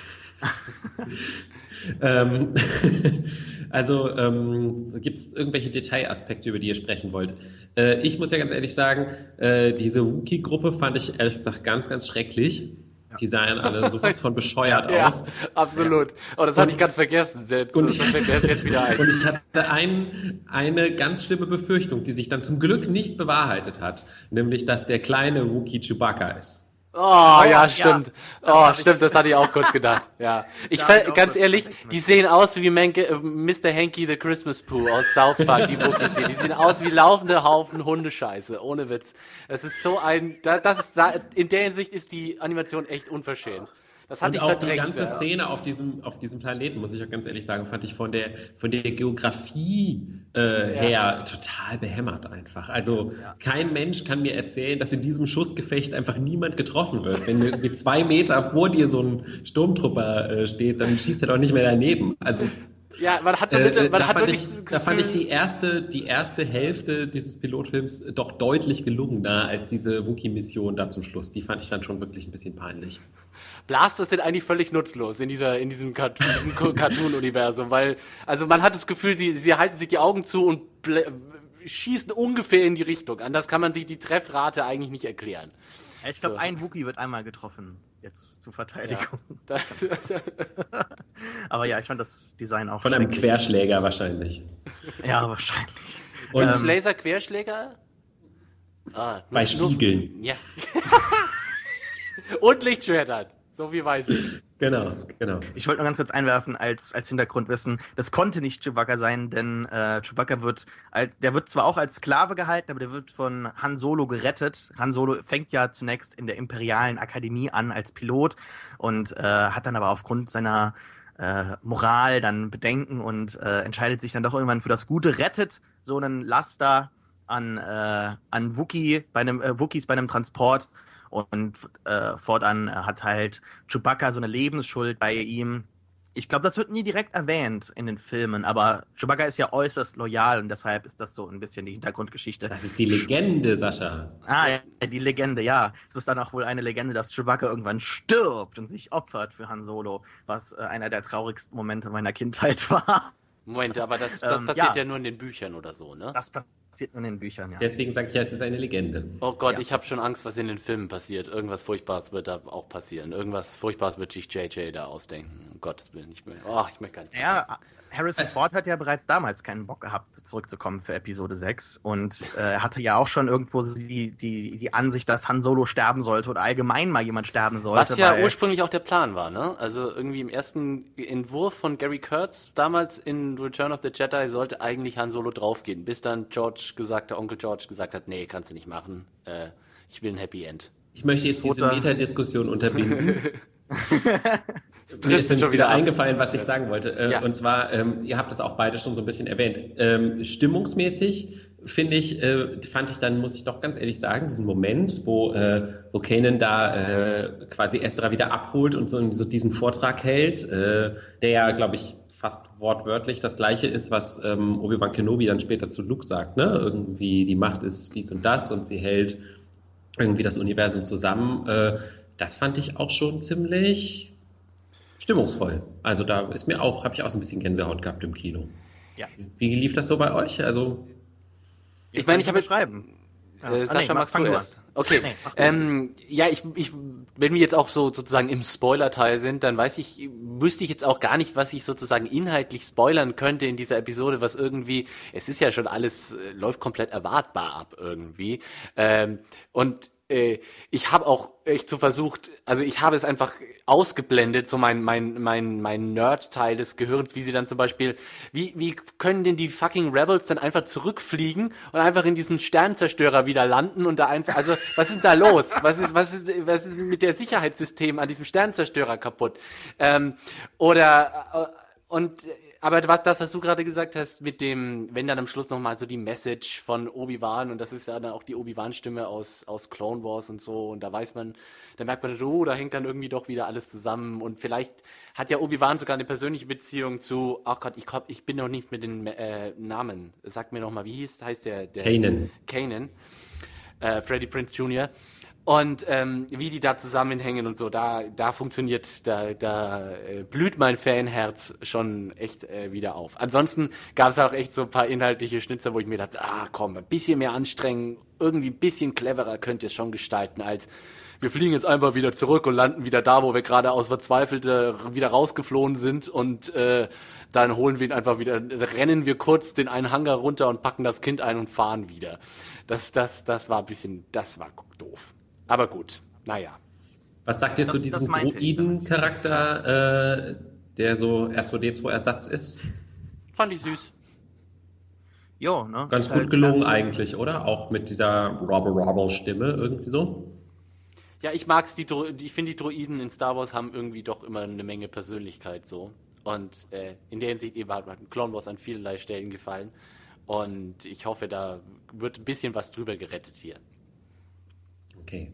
*laughs* ähm, *laughs* Also ähm, gibt es irgendwelche Detailaspekte, über die ihr sprechen wollt? Äh, ich muss ja ganz ehrlich sagen, äh, diese Wookie-Gruppe fand ich ehrlich gesagt ganz, ganz schrecklich. Ja. Die sahen alle *laughs* so was von bescheuert ja, aus. Absolut. Oh, das hatte ich ganz vergessen. Der, und, ich hatte, jetzt wieder ein. und ich hatte ein, eine ganz schlimme Befürchtung, die sich dann zum Glück nicht bewahrheitet hat, nämlich dass der kleine Wookie Chewbacca ist. Oh, oh ja, stimmt. Ja, oh, stimmt, das hatte ich auch kurz *laughs* gedacht. Ja. Ich ja, ganz ehrlich, die sehen aus wie Menke, äh, Mr. Hanky the Christmas Pooh aus South Park, die Wookies Die sehen aus wie laufende Haufen Hundescheiße, ohne Witz. Es ist so ein, das ist, in der Hinsicht ist die Animation echt unverschämt. Das hatte und ich auch verdrängt. Die ganze ja. Szene auf diesem, auf diesem Planeten, muss ich auch ganz ehrlich sagen, fand ich von der, von der Geografie äh, ja. her total behämmert einfach. Also ja. kein Mensch kann mir erzählen, dass in diesem Schussgefecht einfach niemand getroffen wird. Wenn mit zwei Meter vor dir so ein Sturmtrupper äh, steht, dann schießt er doch nicht mehr daneben. Also ja, man hat so mit, äh, man hat wirklich. Ich, da fand ich die erste, die erste Hälfte dieses Pilotfilms doch deutlich gelungener als diese Wookie-Mission da zum Schluss. Die fand ich dann schon wirklich ein bisschen peinlich. Blasters sind eigentlich völlig nutzlos in dieser, in diesem, Cartoon-Universum, weil, also man hat das Gefühl, sie, sie halten sich die Augen zu und schießen ungefähr in die Richtung. Anders kann man sich die Treffrate eigentlich nicht erklären. Ich glaube, so. ein Wookie wird einmal getroffen jetzt zur Verteidigung. *laughs* Ja. *laughs* Aber ja, ich fand das Design auch. Von einem Querschläger wahrscheinlich. Ja, wahrscheinlich. Und ähm, Laser-Querschläger? Ah, Bei Spiegeln. Ja. *laughs* Und Lichtschwertern. So wie weiß ich. Genau, genau. Ich wollte nur ganz kurz einwerfen als, als Hintergrundwissen, das konnte nicht Chewbacca sein, denn äh, Chewbacca wird, der wird zwar auch als Sklave gehalten, aber der wird von Han Solo gerettet. Han Solo fängt ja zunächst in der Imperialen Akademie an als Pilot und äh, hat dann aber aufgrund seiner äh, Moral dann Bedenken und äh, entscheidet sich dann doch irgendwann für das Gute, rettet so einen Laster an, äh, an Wookie bei einem, äh, Wookies bei einem Transport und äh, fortan hat halt Chewbacca so eine Lebensschuld bei ihm. Ich glaube, das wird nie direkt erwähnt in den Filmen, aber Chewbacca ist ja äußerst loyal und deshalb ist das so ein bisschen die Hintergrundgeschichte. Das ist die Legende, Sascha. Ah, ja, die Legende, ja. Es ist dann auch wohl eine Legende, dass Chewbacca irgendwann stirbt und sich opfert für Han Solo, was äh, einer der traurigsten Momente meiner Kindheit *laughs* war. Moment, aber das, das ähm, passiert ja. ja. nur in den Büchern oder so, ne? Das passiert nur in den Büchern, ja. Deswegen sage ich ja, es ist eine Legende. Oh Gott, ja. ich habe schon Angst, was in den Filmen passiert. Irgendwas Furchtbares wird da auch passieren. Irgendwas Furchtbares wird sich JJ da ausdenken. Um Gottes Willen, ich will. Oh, ich möchte gar nicht. Ja, Harrison Ford hat ja bereits damals keinen Bock gehabt, zurückzukommen für Episode 6 und äh, hatte ja auch schon irgendwo die, die, die Ansicht, dass Han Solo sterben sollte oder allgemein mal jemand sterben sollte. Was ja ursprünglich auch der Plan war, ne? Also irgendwie im ersten Entwurf von Gary Kurtz damals in Return of the Jedi sollte eigentlich Han Solo draufgehen, bis dann George gesagt, der Onkel George gesagt hat, nee, kannst du nicht machen. Äh, ich will ein Happy End. Ich möchte jetzt diese Metadiskussion unterbinden. *laughs* Mir ist schon wieder eingefallen, was ich sagen wollte. Äh, ja. Und zwar, ähm, ihr habt das auch beide schon so ein bisschen erwähnt. Ähm, stimmungsmäßig finde ich, äh, fand ich dann, muss ich doch ganz ehrlich sagen, diesen Moment, wo, äh, wo Kanan da äh, quasi Ezra wieder abholt und so, so diesen Vortrag hält, äh, der ja, glaube ich, fast wortwörtlich das gleiche ist, was ähm, Obi-Wan Kenobi dann später zu Luke sagt. Ne? Irgendwie die Macht ist dies und das und sie hält irgendwie das Universum zusammen. Äh, das fand ich auch schon ziemlich stimmungsvoll. Also da ist mir auch, habe ich auch so ein bisschen Gänsehaut gehabt im Kino. Ja. Wie lief das so bei euch? Also ich meine, ich habe schreiben. Ja. Äh, Sascha, ah, nee, magst du erst? Okay. Nee, ähm, ja, ich, ich, wenn wir jetzt auch so sozusagen im Spoiler-Teil sind, dann weiß ich, wüsste ich jetzt auch gar nicht, was ich sozusagen inhaltlich spoilern könnte in dieser Episode, was irgendwie, es ist ja schon alles, äh, läuft komplett erwartbar ab irgendwie. Ähm, und äh, ich habe auch echt so versucht, also ich habe es einfach ausgeblendet, so mein, mein, mein, mein Nerd-Teil des Gehirns, wie sie dann zum Beispiel, wie, wie können denn die fucking Rebels dann einfach zurückfliegen und einfach in diesem Sternzerstörer wieder landen und da einfach, also was ist da los? Was ist, was ist, was ist mit der Sicherheitssystem an diesem Sternzerstörer kaputt? Ähm, oder, äh, und aber was, das, was du gerade gesagt hast, mit dem, wenn dann am Schluss nochmal so die Message von Obi-Wan, und das ist ja dann auch die Obi-Wan-Stimme aus, aus Clone Wars und so, und da weiß man, da merkt man, oh, da hängt dann irgendwie doch wieder alles zusammen, und vielleicht hat ja Obi-Wan sogar eine persönliche Beziehung zu, ach Gott, ich, ich bin noch nicht mit den äh, Namen, sag mir nochmal, wie hieß, heißt der? der Kanan. Kanan. Äh, Freddie Prince Jr. Und ähm, wie die da zusammenhängen und so, da, da funktioniert, da, da äh, blüht mein Fanherz schon echt äh, wieder auf. Ansonsten gab es auch echt so ein paar inhaltliche Schnitzer, wo ich mir dachte, ah komm, ein bisschen mehr anstrengen, irgendwie ein bisschen cleverer könnt ihr es schon gestalten, als wir fliegen jetzt einfach wieder zurück und landen wieder da, wo wir gerade aus Verzweifelte wieder rausgeflohen sind und äh, dann holen wir ihn einfach wieder, rennen wir kurz den einen Hangar runter und packen das Kind ein und fahren wieder. Das, das, das war ein bisschen, das war doof. Aber gut, naja. Was sagt ihr das, zu diesem Druiden-Charakter, äh, der so R2D2-Ersatz ist? Fand ich süß. Jo, ne? Ganz gut halt gelungen eigentlich, oder? Auch mit dieser Robble-Robble-Stimme irgendwie so. Ja, ich mag's, die ich finde, die Droiden in Star Wars haben irgendwie doch immer eine Menge Persönlichkeit so. Und äh, in der Hinsicht eben hat Clone Wars an vielerlei Stellen gefallen. Und ich hoffe, da wird ein bisschen was drüber gerettet hier. Okay.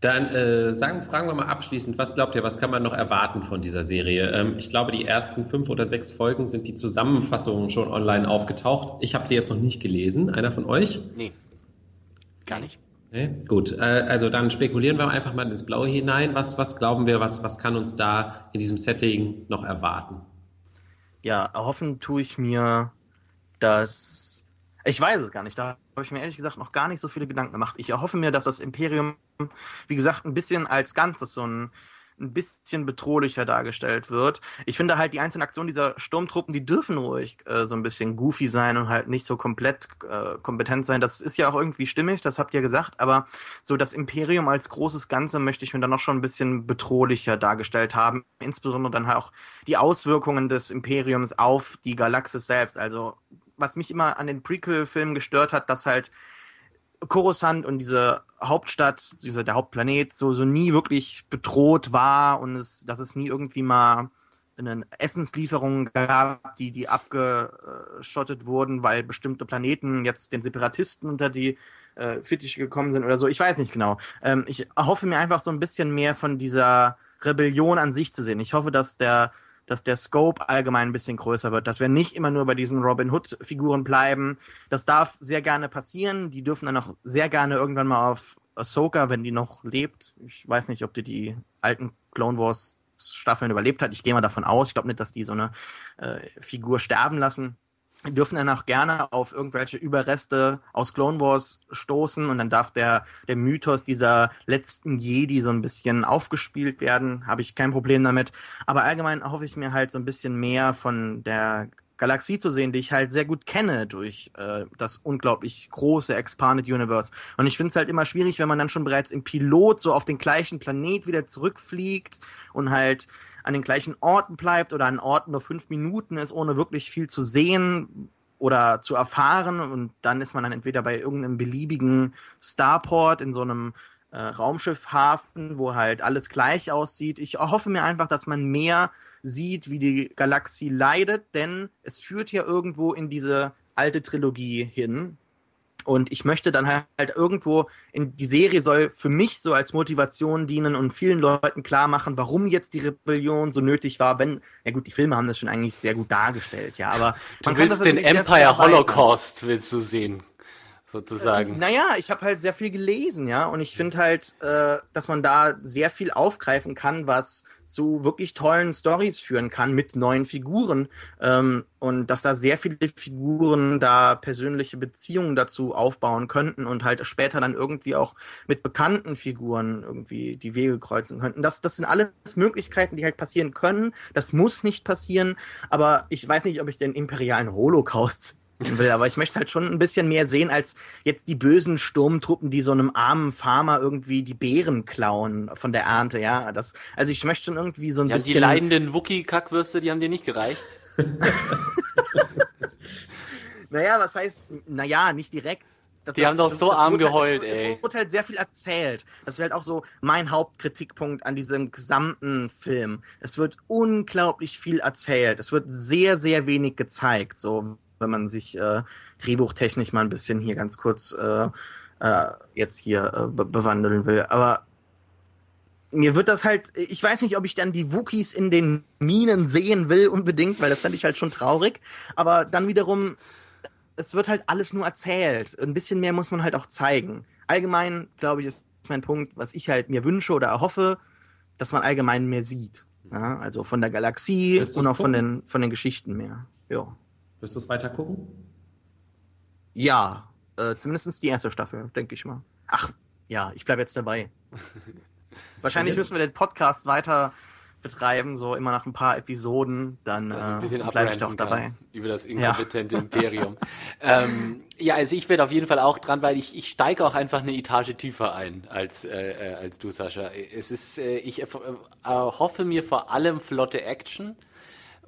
Dann äh, sagen, fragen wir mal abschließend, was glaubt ihr, was kann man noch erwarten von dieser Serie? Ähm, ich glaube, die ersten fünf oder sechs Folgen sind die Zusammenfassungen schon online aufgetaucht. Ich habe sie jetzt noch nicht gelesen. Einer von euch? Nee, gar nicht. Nee? Gut, äh, also dann spekulieren wir einfach mal ins Blaue hinein. Was, was glauben wir, was, was kann uns da in diesem Setting noch erwarten? Ja, erhoffen tue ich mir, dass ich weiß es gar nicht. Da habe ich mir ehrlich gesagt noch gar nicht so viele Gedanken gemacht. Ich erhoffe mir, dass das Imperium, wie gesagt, ein bisschen als Ganzes so ein ein bisschen bedrohlicher dargestellt wird. Ich finde halt die einzelnen Aktionen dieser Sturmtruppen, die dürfen ruhig äh, so ein bisschen goofy sein und halt nicht so komplett äh, kompetent sein. Das ist ja auch irgendwie stimmig, das habt ihr gesagt, aber so das Imperium als großes Ganze möchte ich mir dann noch schon ein bisschen bedrohlicher dargestellt haben. Insbesondere dann halt auch die Auswirkungen des Imperiums auf die Galaxis selbst. Also was mich immer an den Prequel-Filmen gestört hat, dass halt Coruscant und diese Hauptstadt, dieser, der Hauptplanet, so, so nie wirklich bedroht war und es, dass es nie irgendwie mal eine Essenslieferung gab, die, die abgeschottet wurden, weil bestimmte Planeten jetzt den Separatisten unter die äh, Fittiche gekommen sind oder so. Ich weiß nicht genau. Ähm, ich hoffe mir einfach so ein bisschen mehr von dieser Rebellion an sich zu sehen. Ich hoffe, dass der dass der Scope allgemein ein bisschen größer wird, dass wir nicht immer nur bei diesen Robin Hood-Figuren bleiben. Das darf sehr gerne passieren. Die dürfen dann auch sehr gerne irgendwann mal auf Ahsoka, wenn die noch lebt. Ich weiß nicht, ob die die alten Clone Wars Staffeln überlebt hat. Ich gehe mal davon aus. Ich glaube nicht, dass die so eine äh, Figur sterben lassen dürfen dann auch gerne auf irgendwelche Überreste aus Clone Wars stoßen und dann darf der, der Mythos dieser letzten Jedi so ein bisschen aufgespielt werden. Habe ich kein Problem damit. Aber allgemein hoffe ich mir halt so ein bisschen mehr von der Galaxie zu sehen, die ich halt sehr gut kenne durch äh, das unglaublich große Expanded Universe. Und ich finde es halt immer schwierig, wenn man dann schon bereits im Pilot so auf den gleichen Planet wieder zurückfliegt und halt an den gleichen Orten bleibt oder an Orten nur fünf Minuten ist, ohne wirklich viel zu sehen oder zu erfahren. Und dann ist man dann entweder bei irgendeinem beliebigen Starport in so einem äh, Raumschiffhafen, wo halt alles gleich aussieht. Ich hoffe mir einfach, dass man mehr sieht, wie die Galaxie leidet, denn es führt ja irgendwo in diese alte Trilogie hin, und ich möchte dann halt irgendwo in die Serie soll für mich so als Motivation dienen und vielen Leuten klar machen, warum jetzt die Rebellion so nötig war, wenn, ja gut, die Filme haben das schon eigentlich sehr gut dargestellt, ja, aber. Du willst den Empire Holocaust, willst du sehen sozusagen. Äh, naja, ich habe halt sehr viel gelesen, ja, und ich finde halt, äh, dass man da sehr viel aufgreifen kann, was zu wirklich tollen Stories führen kann mit neuen Figuren ähm, und dass da sehr viele Figuren da persönliche Beziehungen dazu aufbauen könnten und halt später dann irgendwie auch mit bekannten Figuren irgendwie die Wege kreuzen könnten. Das, das sind alles Möglichkeiten, die halt passieren können. Das muss nicht passieren, aber ich weiß nicht, ob ich den imperialen Holocaust will. Aber ich möchte halt schon ein bisschen mehr sehen als jetzt die bösen Sturmtruppen, die so einem armen Farmer irgendwie die Beeren klauen von der Ernte, ja. Das, also ich möchte schon irgendwie so ein ja, bisschen. Die leidenden Wookie-Kackwürste, die haben dir nicht gereicht. *laughs* naja, was heißt, naja, nicht direkt. Das, die haben doch so arm halt- geheult, halt, ey. Es wurde halt sehr viel erzählt. Das wäre halt auch so mein Hauptkritikpunkt an diesem gesamten Film. Es wird unglaublich viel erzählt. Es wird sehr, sehr wenig gezeigt. So, wenn man sich äh, drehbuchtechnisch mal ein bisschen hier ganz kurz äh, äh, jetzt hier äh, be bewandeln will. Aber mir wird das halt, ich weiß nicht, ob ich dann die Wookies in den Minen sehen will unbedingt, weil das fände ich halt schon traurig. Aber dann wiederum, es wird halt alles nur erzählt. Ein bisschen mehr muss man halt auch zeigen. Allgemein, glaube ich, ist mein Punkt, was ich halt mir wünsche oder erhoffe, dass man allgemein mehr sieht. Ja, also von der Galaxie und auch von den, von den Geschichten mehr. Ja. Wirst du es weiter gucken? Ja, äh, zumindest die erste Staffel, denke ich mal. Ach, ja, ich bleibe jetzt dabei. *laughs* Wahrscheinlich müssen wir den Podcast weiter betreiben, so immer nach ein paar Episoden, dann also äh, bleibe ich doch dabei. Über das inkompetente ja. *laughs* Imperium. ähm, ja, also ich werde auf jeden Fall auch dran, weil ich, ich steige auch einfach eine Etage tiefer ein als, äh, äh als du, Sascha. Es ist, äh, ich äh, hoffe mir vor allem flotte Action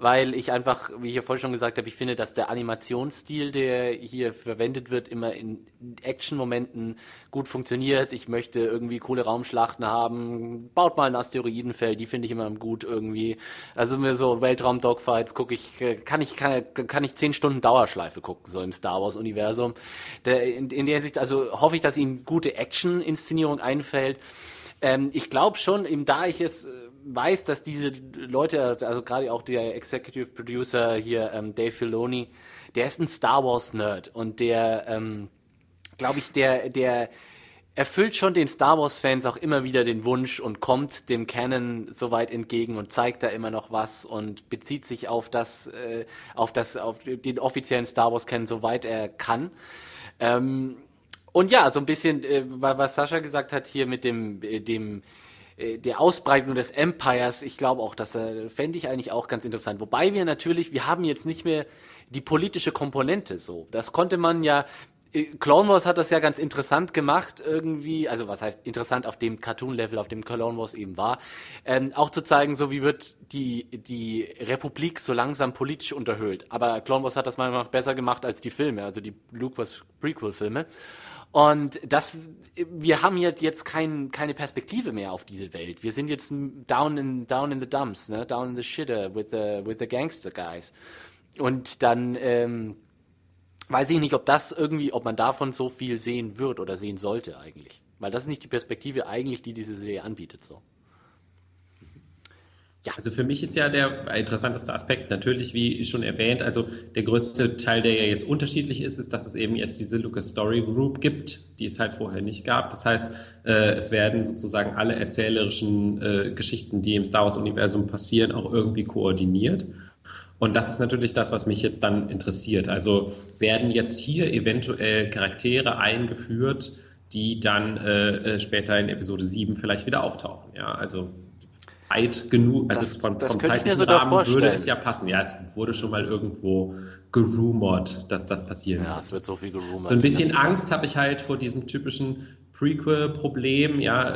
weil ich einfach, wie ich ja vorhin schon gesagt habe, ich finde, dass der Animationsstil, der hier verwendet wird, immer in Action-Momenten gut funktioniert. Ich möchte irgendwie coole Raumschlachten haben. Baut mal ein Asteroidenfeld, die finde ich immer gut irgendwie. Also mir so Weltraum-Dogfights gucke ich, kann ich, kann, kann ich zehn Stunden Dauerschleife gucken, so im Star Wars-Universum. In, in der Hinsicht, also hoffe ich, dass ihnen gute Action-Inszenierung einfällt. Ähm, ich glaube schon, eben da ich es äh, weiß, dass diese Leute, also gerade auch der Executive Producer hier, ähm, Dave Filoni, der ist ein Star Wars Nerd und der, ähm, glaube ich, der, der erfüllt schon den Star Wars Fans auch immer wieder den Wunsch und kommt dem Canon so weit entgegen und zeigt da immer noch was und bezieht sich auf das, äh, auf das, auf den offiziellen Star Wars Canon soweit er kann. Ähm, und ja, so ein bisschen, äh, was Sascha gesagt hat hier mit dem, äh, dem der Ausbreitung des Empires, ich glaube auch, das äh, fände ich eigentlich auch ganz interessant. Wobei wir natürlich, wir haben jetzt nicht mehr die politische Komponente so. Das konnte man ja äh, Clone Wars hat das ja ganz interessant gemacht, irgendwie, also was heißt interessant auf dem Cartoon-Level, auf dem Clone Wars eben war, ähm, auch zu zeigen, so wie wird die, die Republik so langsam politisch unterhöhlt. Aber Clone Wars hat das manchmal noch besser gemacht als die Filme, also die Lucas Prequel-Filme. Und das, wir haben jetzt, kein, keine Perspektive mehr auf diese Welt. Wir sind jetzt down in, down in the dumps, ne? down in the shitter with the, with the gangster guys. Und dann, ähm, weiß ich nicht, ob das irgendwie, ob man davon so viel sehen wird oder sehen sollte eigentlich. Weil das ist nicht die Perspektive eigentlich, die diese Serie anbietet, so. Ja. Also für mich ist ja der interessanteste Aspekt natürlich, wie schon erwähnt, also der größte Teil, der ja jetzt unterschiedlich ist, ist, dass es eben jetzt diese Lucas Story Group gibt, die es halt vorher nicht gab. Das heißt, äh, es werden sozusagen alle erzählerischen äh, Geschichten, die im Star Wars Universum passieren, auch irgendwie koordiniert. Und das ist natürlich das, was mich jetzt dann interessiert. Also werden jetzt hier eventuell Charaktere eingeführt, die dann äh, äh später in Episode 7 vielleicht wieder auftauchen. Ja, also Zeit genug, also das, von, das vom zeitlichen so Rahmen würde es ja passen. Ja, es wurde schon mal irgendwo gerumort, dass das passieren Ja, wird. es wird so viel gerumort. So ein bisschen Angst habe ich halt vor diesem typischen Prequel-Problem, ja,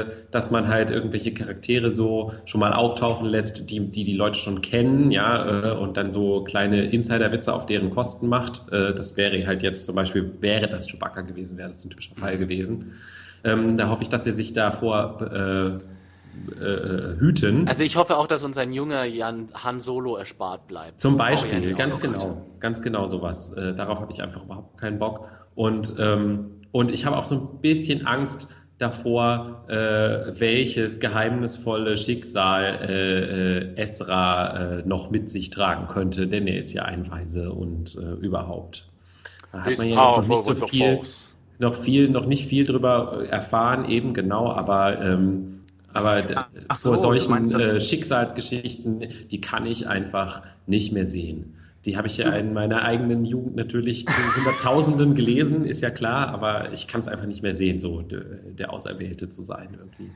äh, dass man halt irgendwelche Charaktere so schon mal auftauchen lässt, die die, die Leute schon kennen, ja, äh, und dann so kleine Insider-Witze auf deren Kosten macht. Äh, das wäre halt jetzt zum Beispiel, wäre das Chewbacca gewesen, wäre das ein typischer Fall gewesen. Ähm, da hoffe ich, dass er sich davor äh, hüten. Also ich hoffe auch, dass uns ein junger Jan Han Solo erspart bleibt. Zum Beispiel, ganz genau, ganz genau sowas. Äh, darauf habe ich einfach überhaupt keinen Bock. Und, ähm, und ich habe auch so ein bisschen Angst davor, äh, welches geheimnisvolle Schicksal äh, äh Esra äh, noch mit sich tragen könnte, denn er ist ja ein Weise und äh, überhaupt. Da hat man ja noch nicht so viel, noch viel, noch nicht viel drüber erfahren, eben genau, aber ähm, aber Ach so, vor solchen äh, Schicksalsgeschichten, die kann ich einfach nicht mehr sehen. Die habe ich ja in meiner eigenen Jugend natürlich zu Hunderttausenden gelesen, ist ja klar, aber ich kann es einfach nicht mehr sehen, so der Auserwählte zu sein irgendwie.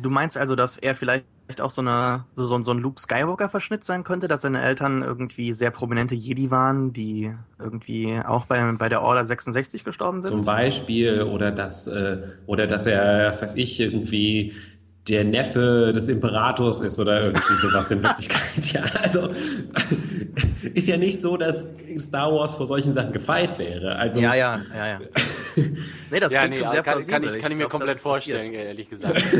Du meinst also, dass er vielleicht auch so, eine, so, so ein Luke Skywalker-Verschnitt sein könnte, dass seine Eltern irgendwie sehr prominente Jedi waren, die irgendwie auch bei, bei der Order 66 gestorben sind? Zum Beispiel, oder dass, äh, oder dass er, was weiß ich, irgendwie der Neffe des Imperators ist oder irgendwie sowas in Wirklichkeit. *laughs* Ja, also *laughs* ist ja nicht so, dass Star Wars vor solchen Sachen gefeit wäre. Also, ja, ja, ja, ja. *laughs* nee, das ja, nee, schon sehr kann, kann, ich, kann ich, mir komplett vorstellen, ehrlich gesagt. *laughs*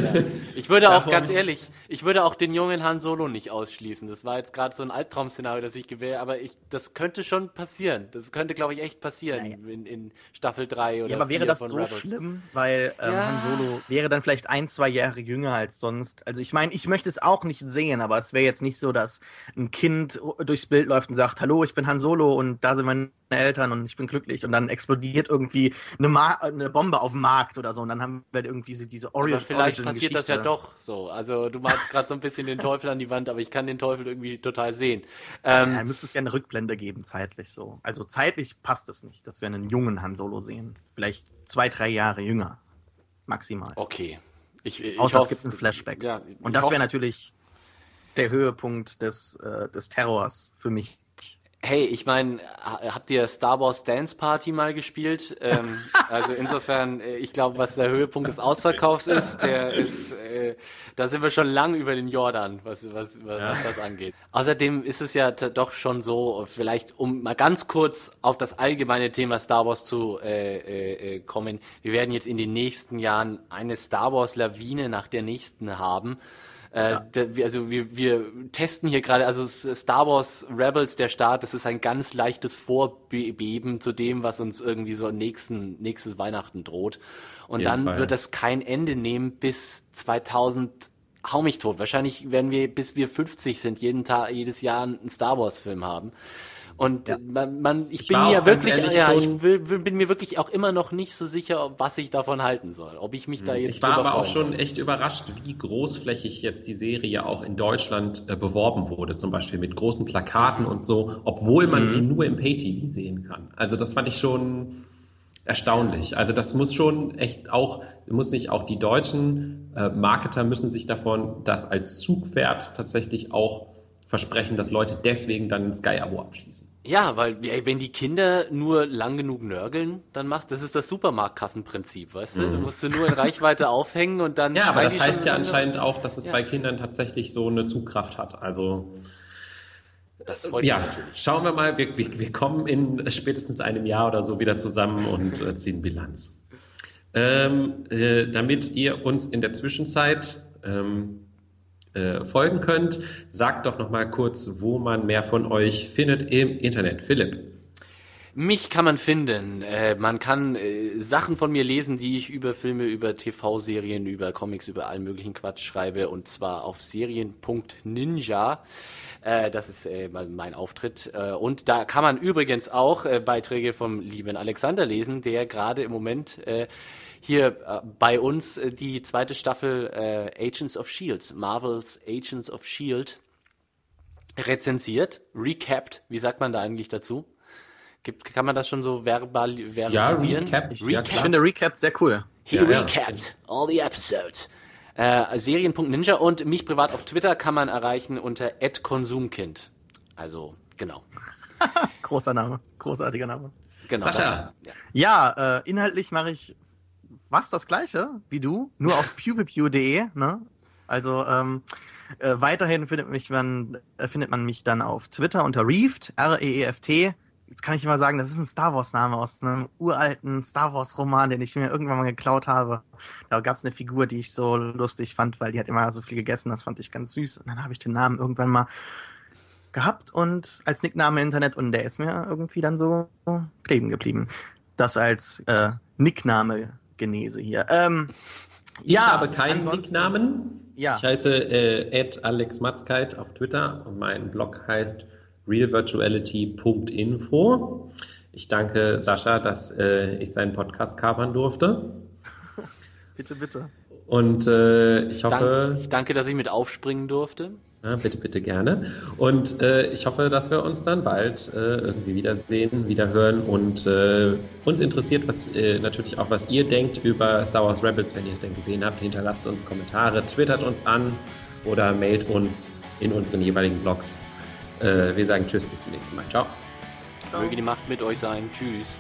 Ich würde auch, ganz ehrlich, ich würde auch den jungen Han Solo nicht ausschließen. Das war jetzt gerade so ein Albtraum-Szenario, das ich gewähre, aber ich, das könnte schon passieren. Das könnte, glaube ich, echt passieren ja, in, in, Staffel 3 oder Ja, aber wäre das so Rebels. schlimm? Weil ähm, Han Solo wäre dann vielleicht ein, zwei Jahre jünger als sonst. Also ich meine, ich möchte es auch nicht sehen, aber es wäre jetzt nicht so, dass ein Kind durchs Bild läuft und sagt, hallo, ich bin Han Solo und da sind meine Eltern und ich bin glücklich und dann explodiert irgendwie eine, Ma eine Bombe auf dem Markt oder so und dann haben wir irgendwie diese Origin Aber vielleicht Origin passiert das ja doch so. Also du machst gerade so ein bisschen den Teufel an die Wand, aber ich kann den Teufel irgendwie total sehen. Ähm, ja, müsste es ja eine Rückblende geben, zeitlich so. Also zeitlich passt es nicht, dass wir einen jungen Han Solo sehen. Vielleicht zwei, drei Jahre jünger. Maximal. Okay. Ich, ich Außer hoffe, es gibt einen Flashback. Ja, und das wäre natürlich der Höhepunkt des, äh, des Terrors für mich Hey, ich meine, habt ihr Star Wars Dance Party mal gespielt? Ähm, *laughs* also insofern, äh, ich glaube, was der Höhepunkt des Ausverkaufs ist, der *laughs* ist, äh, da sind wir schon lang über den Jordan, was, was, was, ja. was das angeht. Außerdem ist es ja doch schon so, vielleicht um mal ganz kurz auf das allgemeine Thema Star Wars zu äh, äh, äh kommen. Wir werden jetzt in den nächsten Jahren eine Star Wars Lawine nach der nächsten haben. Äh, ja. der, also wir, wir testen hier gerade, also Star Wars Rebels, der Start, das ist ein ganz leichtes Vorbeben zu dem, was uns irgendwie so nächsten, nächstes Weihnachten droht. Und dann Fall. wird das kein Ende nehmen bis 2000 hau mich tot. Wahrscheinlich werden wir, bis wir 50 sind, jeden Tag, jedes Jahr einen Star Wars Film haben. Und ja. man, man, ich, ich bin mir wirklich, ja, ich will, bin mir wirklich auch immer noch nicht so sicher, was ich davon halten soll. Ob ich mich da hm. jetzt. Ich war aber auch schon soll. echt überrascht, wie großflächig jetzt die Serie auch in Deutschland äh, beworben wurde, zum Beispiel mit großen Plakaten und so, obwohl man mhm. sie nur im Pay-TV sehen kann. Also das fand ich schon erstaunlich. Also das muss schon echt auch, muss nicht auch die deutschen äh, Marketer müssen sich davon das als Zugpferd tatsächlich auch versprechen, dass Leute deswegen dann ein Sky-Abo abschließen. Ja, weil wenn die Kinder nur lang genug nörgeln, dann machst das ist das Supermarktkassenprinzip, weißt du? Mhm. Du musst sie nur in Reichweite *laughs* aufhängen und dann. Ja, aber das heißt ja anscheinend auch, dass es ja. bei Kindern tatsächlich so eine Zugkraft hat. Also das freut ja, mich natürlich. Schauen wir mal, wir, wir, wir, kommen in spätestens einem Jahr oder so wieder zusammen und äh, ziehen Bilanz. Ähm, äh, damit ihr uns in der Zwischenzeit ähm, äh, folgen könnt, sagt doch noch mal kurz, wo man mehr von euch findet im Internet. Philipp. Mich kann man finden. Äh, man kann äh, Sachen von mir lesen, die ich über Filme, über TV-Serien, über Comics, über allen möglichen Quatsch schreibe. Und zwar auf serien.ninja. Äh, das ist äh, mein Auftritt. Äh, und da kann man übrigens auch Beiträge vom lieben Alexander lesen, der gerade im Moment hier äh, bei uns äh, die zweite Staffel äh, Agents of Shield, Marvels Agents of Shield rezensiert, recapped. Wie sagt man da eigentlich dazu? Gibt, kann man das schon so verbal verbalisieren? Ja, recapped. Recap. Ich finde Recap sehr cool. He ja, recapped ja. all the episodes. Äh, Serien.ninja und mich privat auf Twitter kann man erreichen unter @konsumkind. Also, genau. *laughs* Großer Name, großartiger Name. Genau. Sascha. Das, ja, ja äh, inhaltlich mache ich was das gleiche wie du, nur auf pewpew.de. Ne? Also ähm, äh, weiterhin findet, mich man, äh, findet man mich dann auf Twitter unter Reeft, R-E-E-F-T. Jetzt kann ich mal sagen, das ist ein Star Wars-Name aus einem uralten Star Wars-Roman, den ich mir irgendwann mal geklaut habe. Da gab es eine Figur, die ich so lustig fand, weil die hat immer so viel gegessen, das fand ich ganz süß. Und dann habe ich den Namen irgendwann mal gehabt und als Nickname im Internet und der ist mir irgendwie dann so kleben geblieben. Das als äh, Nickname Genese hier. Ähm, ich ja, habe keinen Nicknamen. Ja. Ich heiße äh, Alex Matzkeit auf Twitter und mein Blog heißt realvirtuality.info. Ich danke Sascha, dass äh, ich seinen Podcast kapern durfte. bitte, bitte. Und äh, ich hoffe. Dank, ich danke, dass ich mit aufspringen durfte. Ja, bitte, bitte gerne. Und äh, ich hoffe, dass wir uns dann bald äh, irgendwie wiedersehen, wiederhören. Und äh, uns interessiert was äh, natürlich auch, was ihr denkt über Star Wars Rebels, wenn ihr es denn gesehen habt. Hinterlasst uns Kommentare, twittert uns an oder mailt uns in unseren jeweiligen Blogs. Äh, wir sagen Tschüss, bis zum nächsten Mal. Ciao. Ciao. Möge die Macht mit euch sein. Tschüss.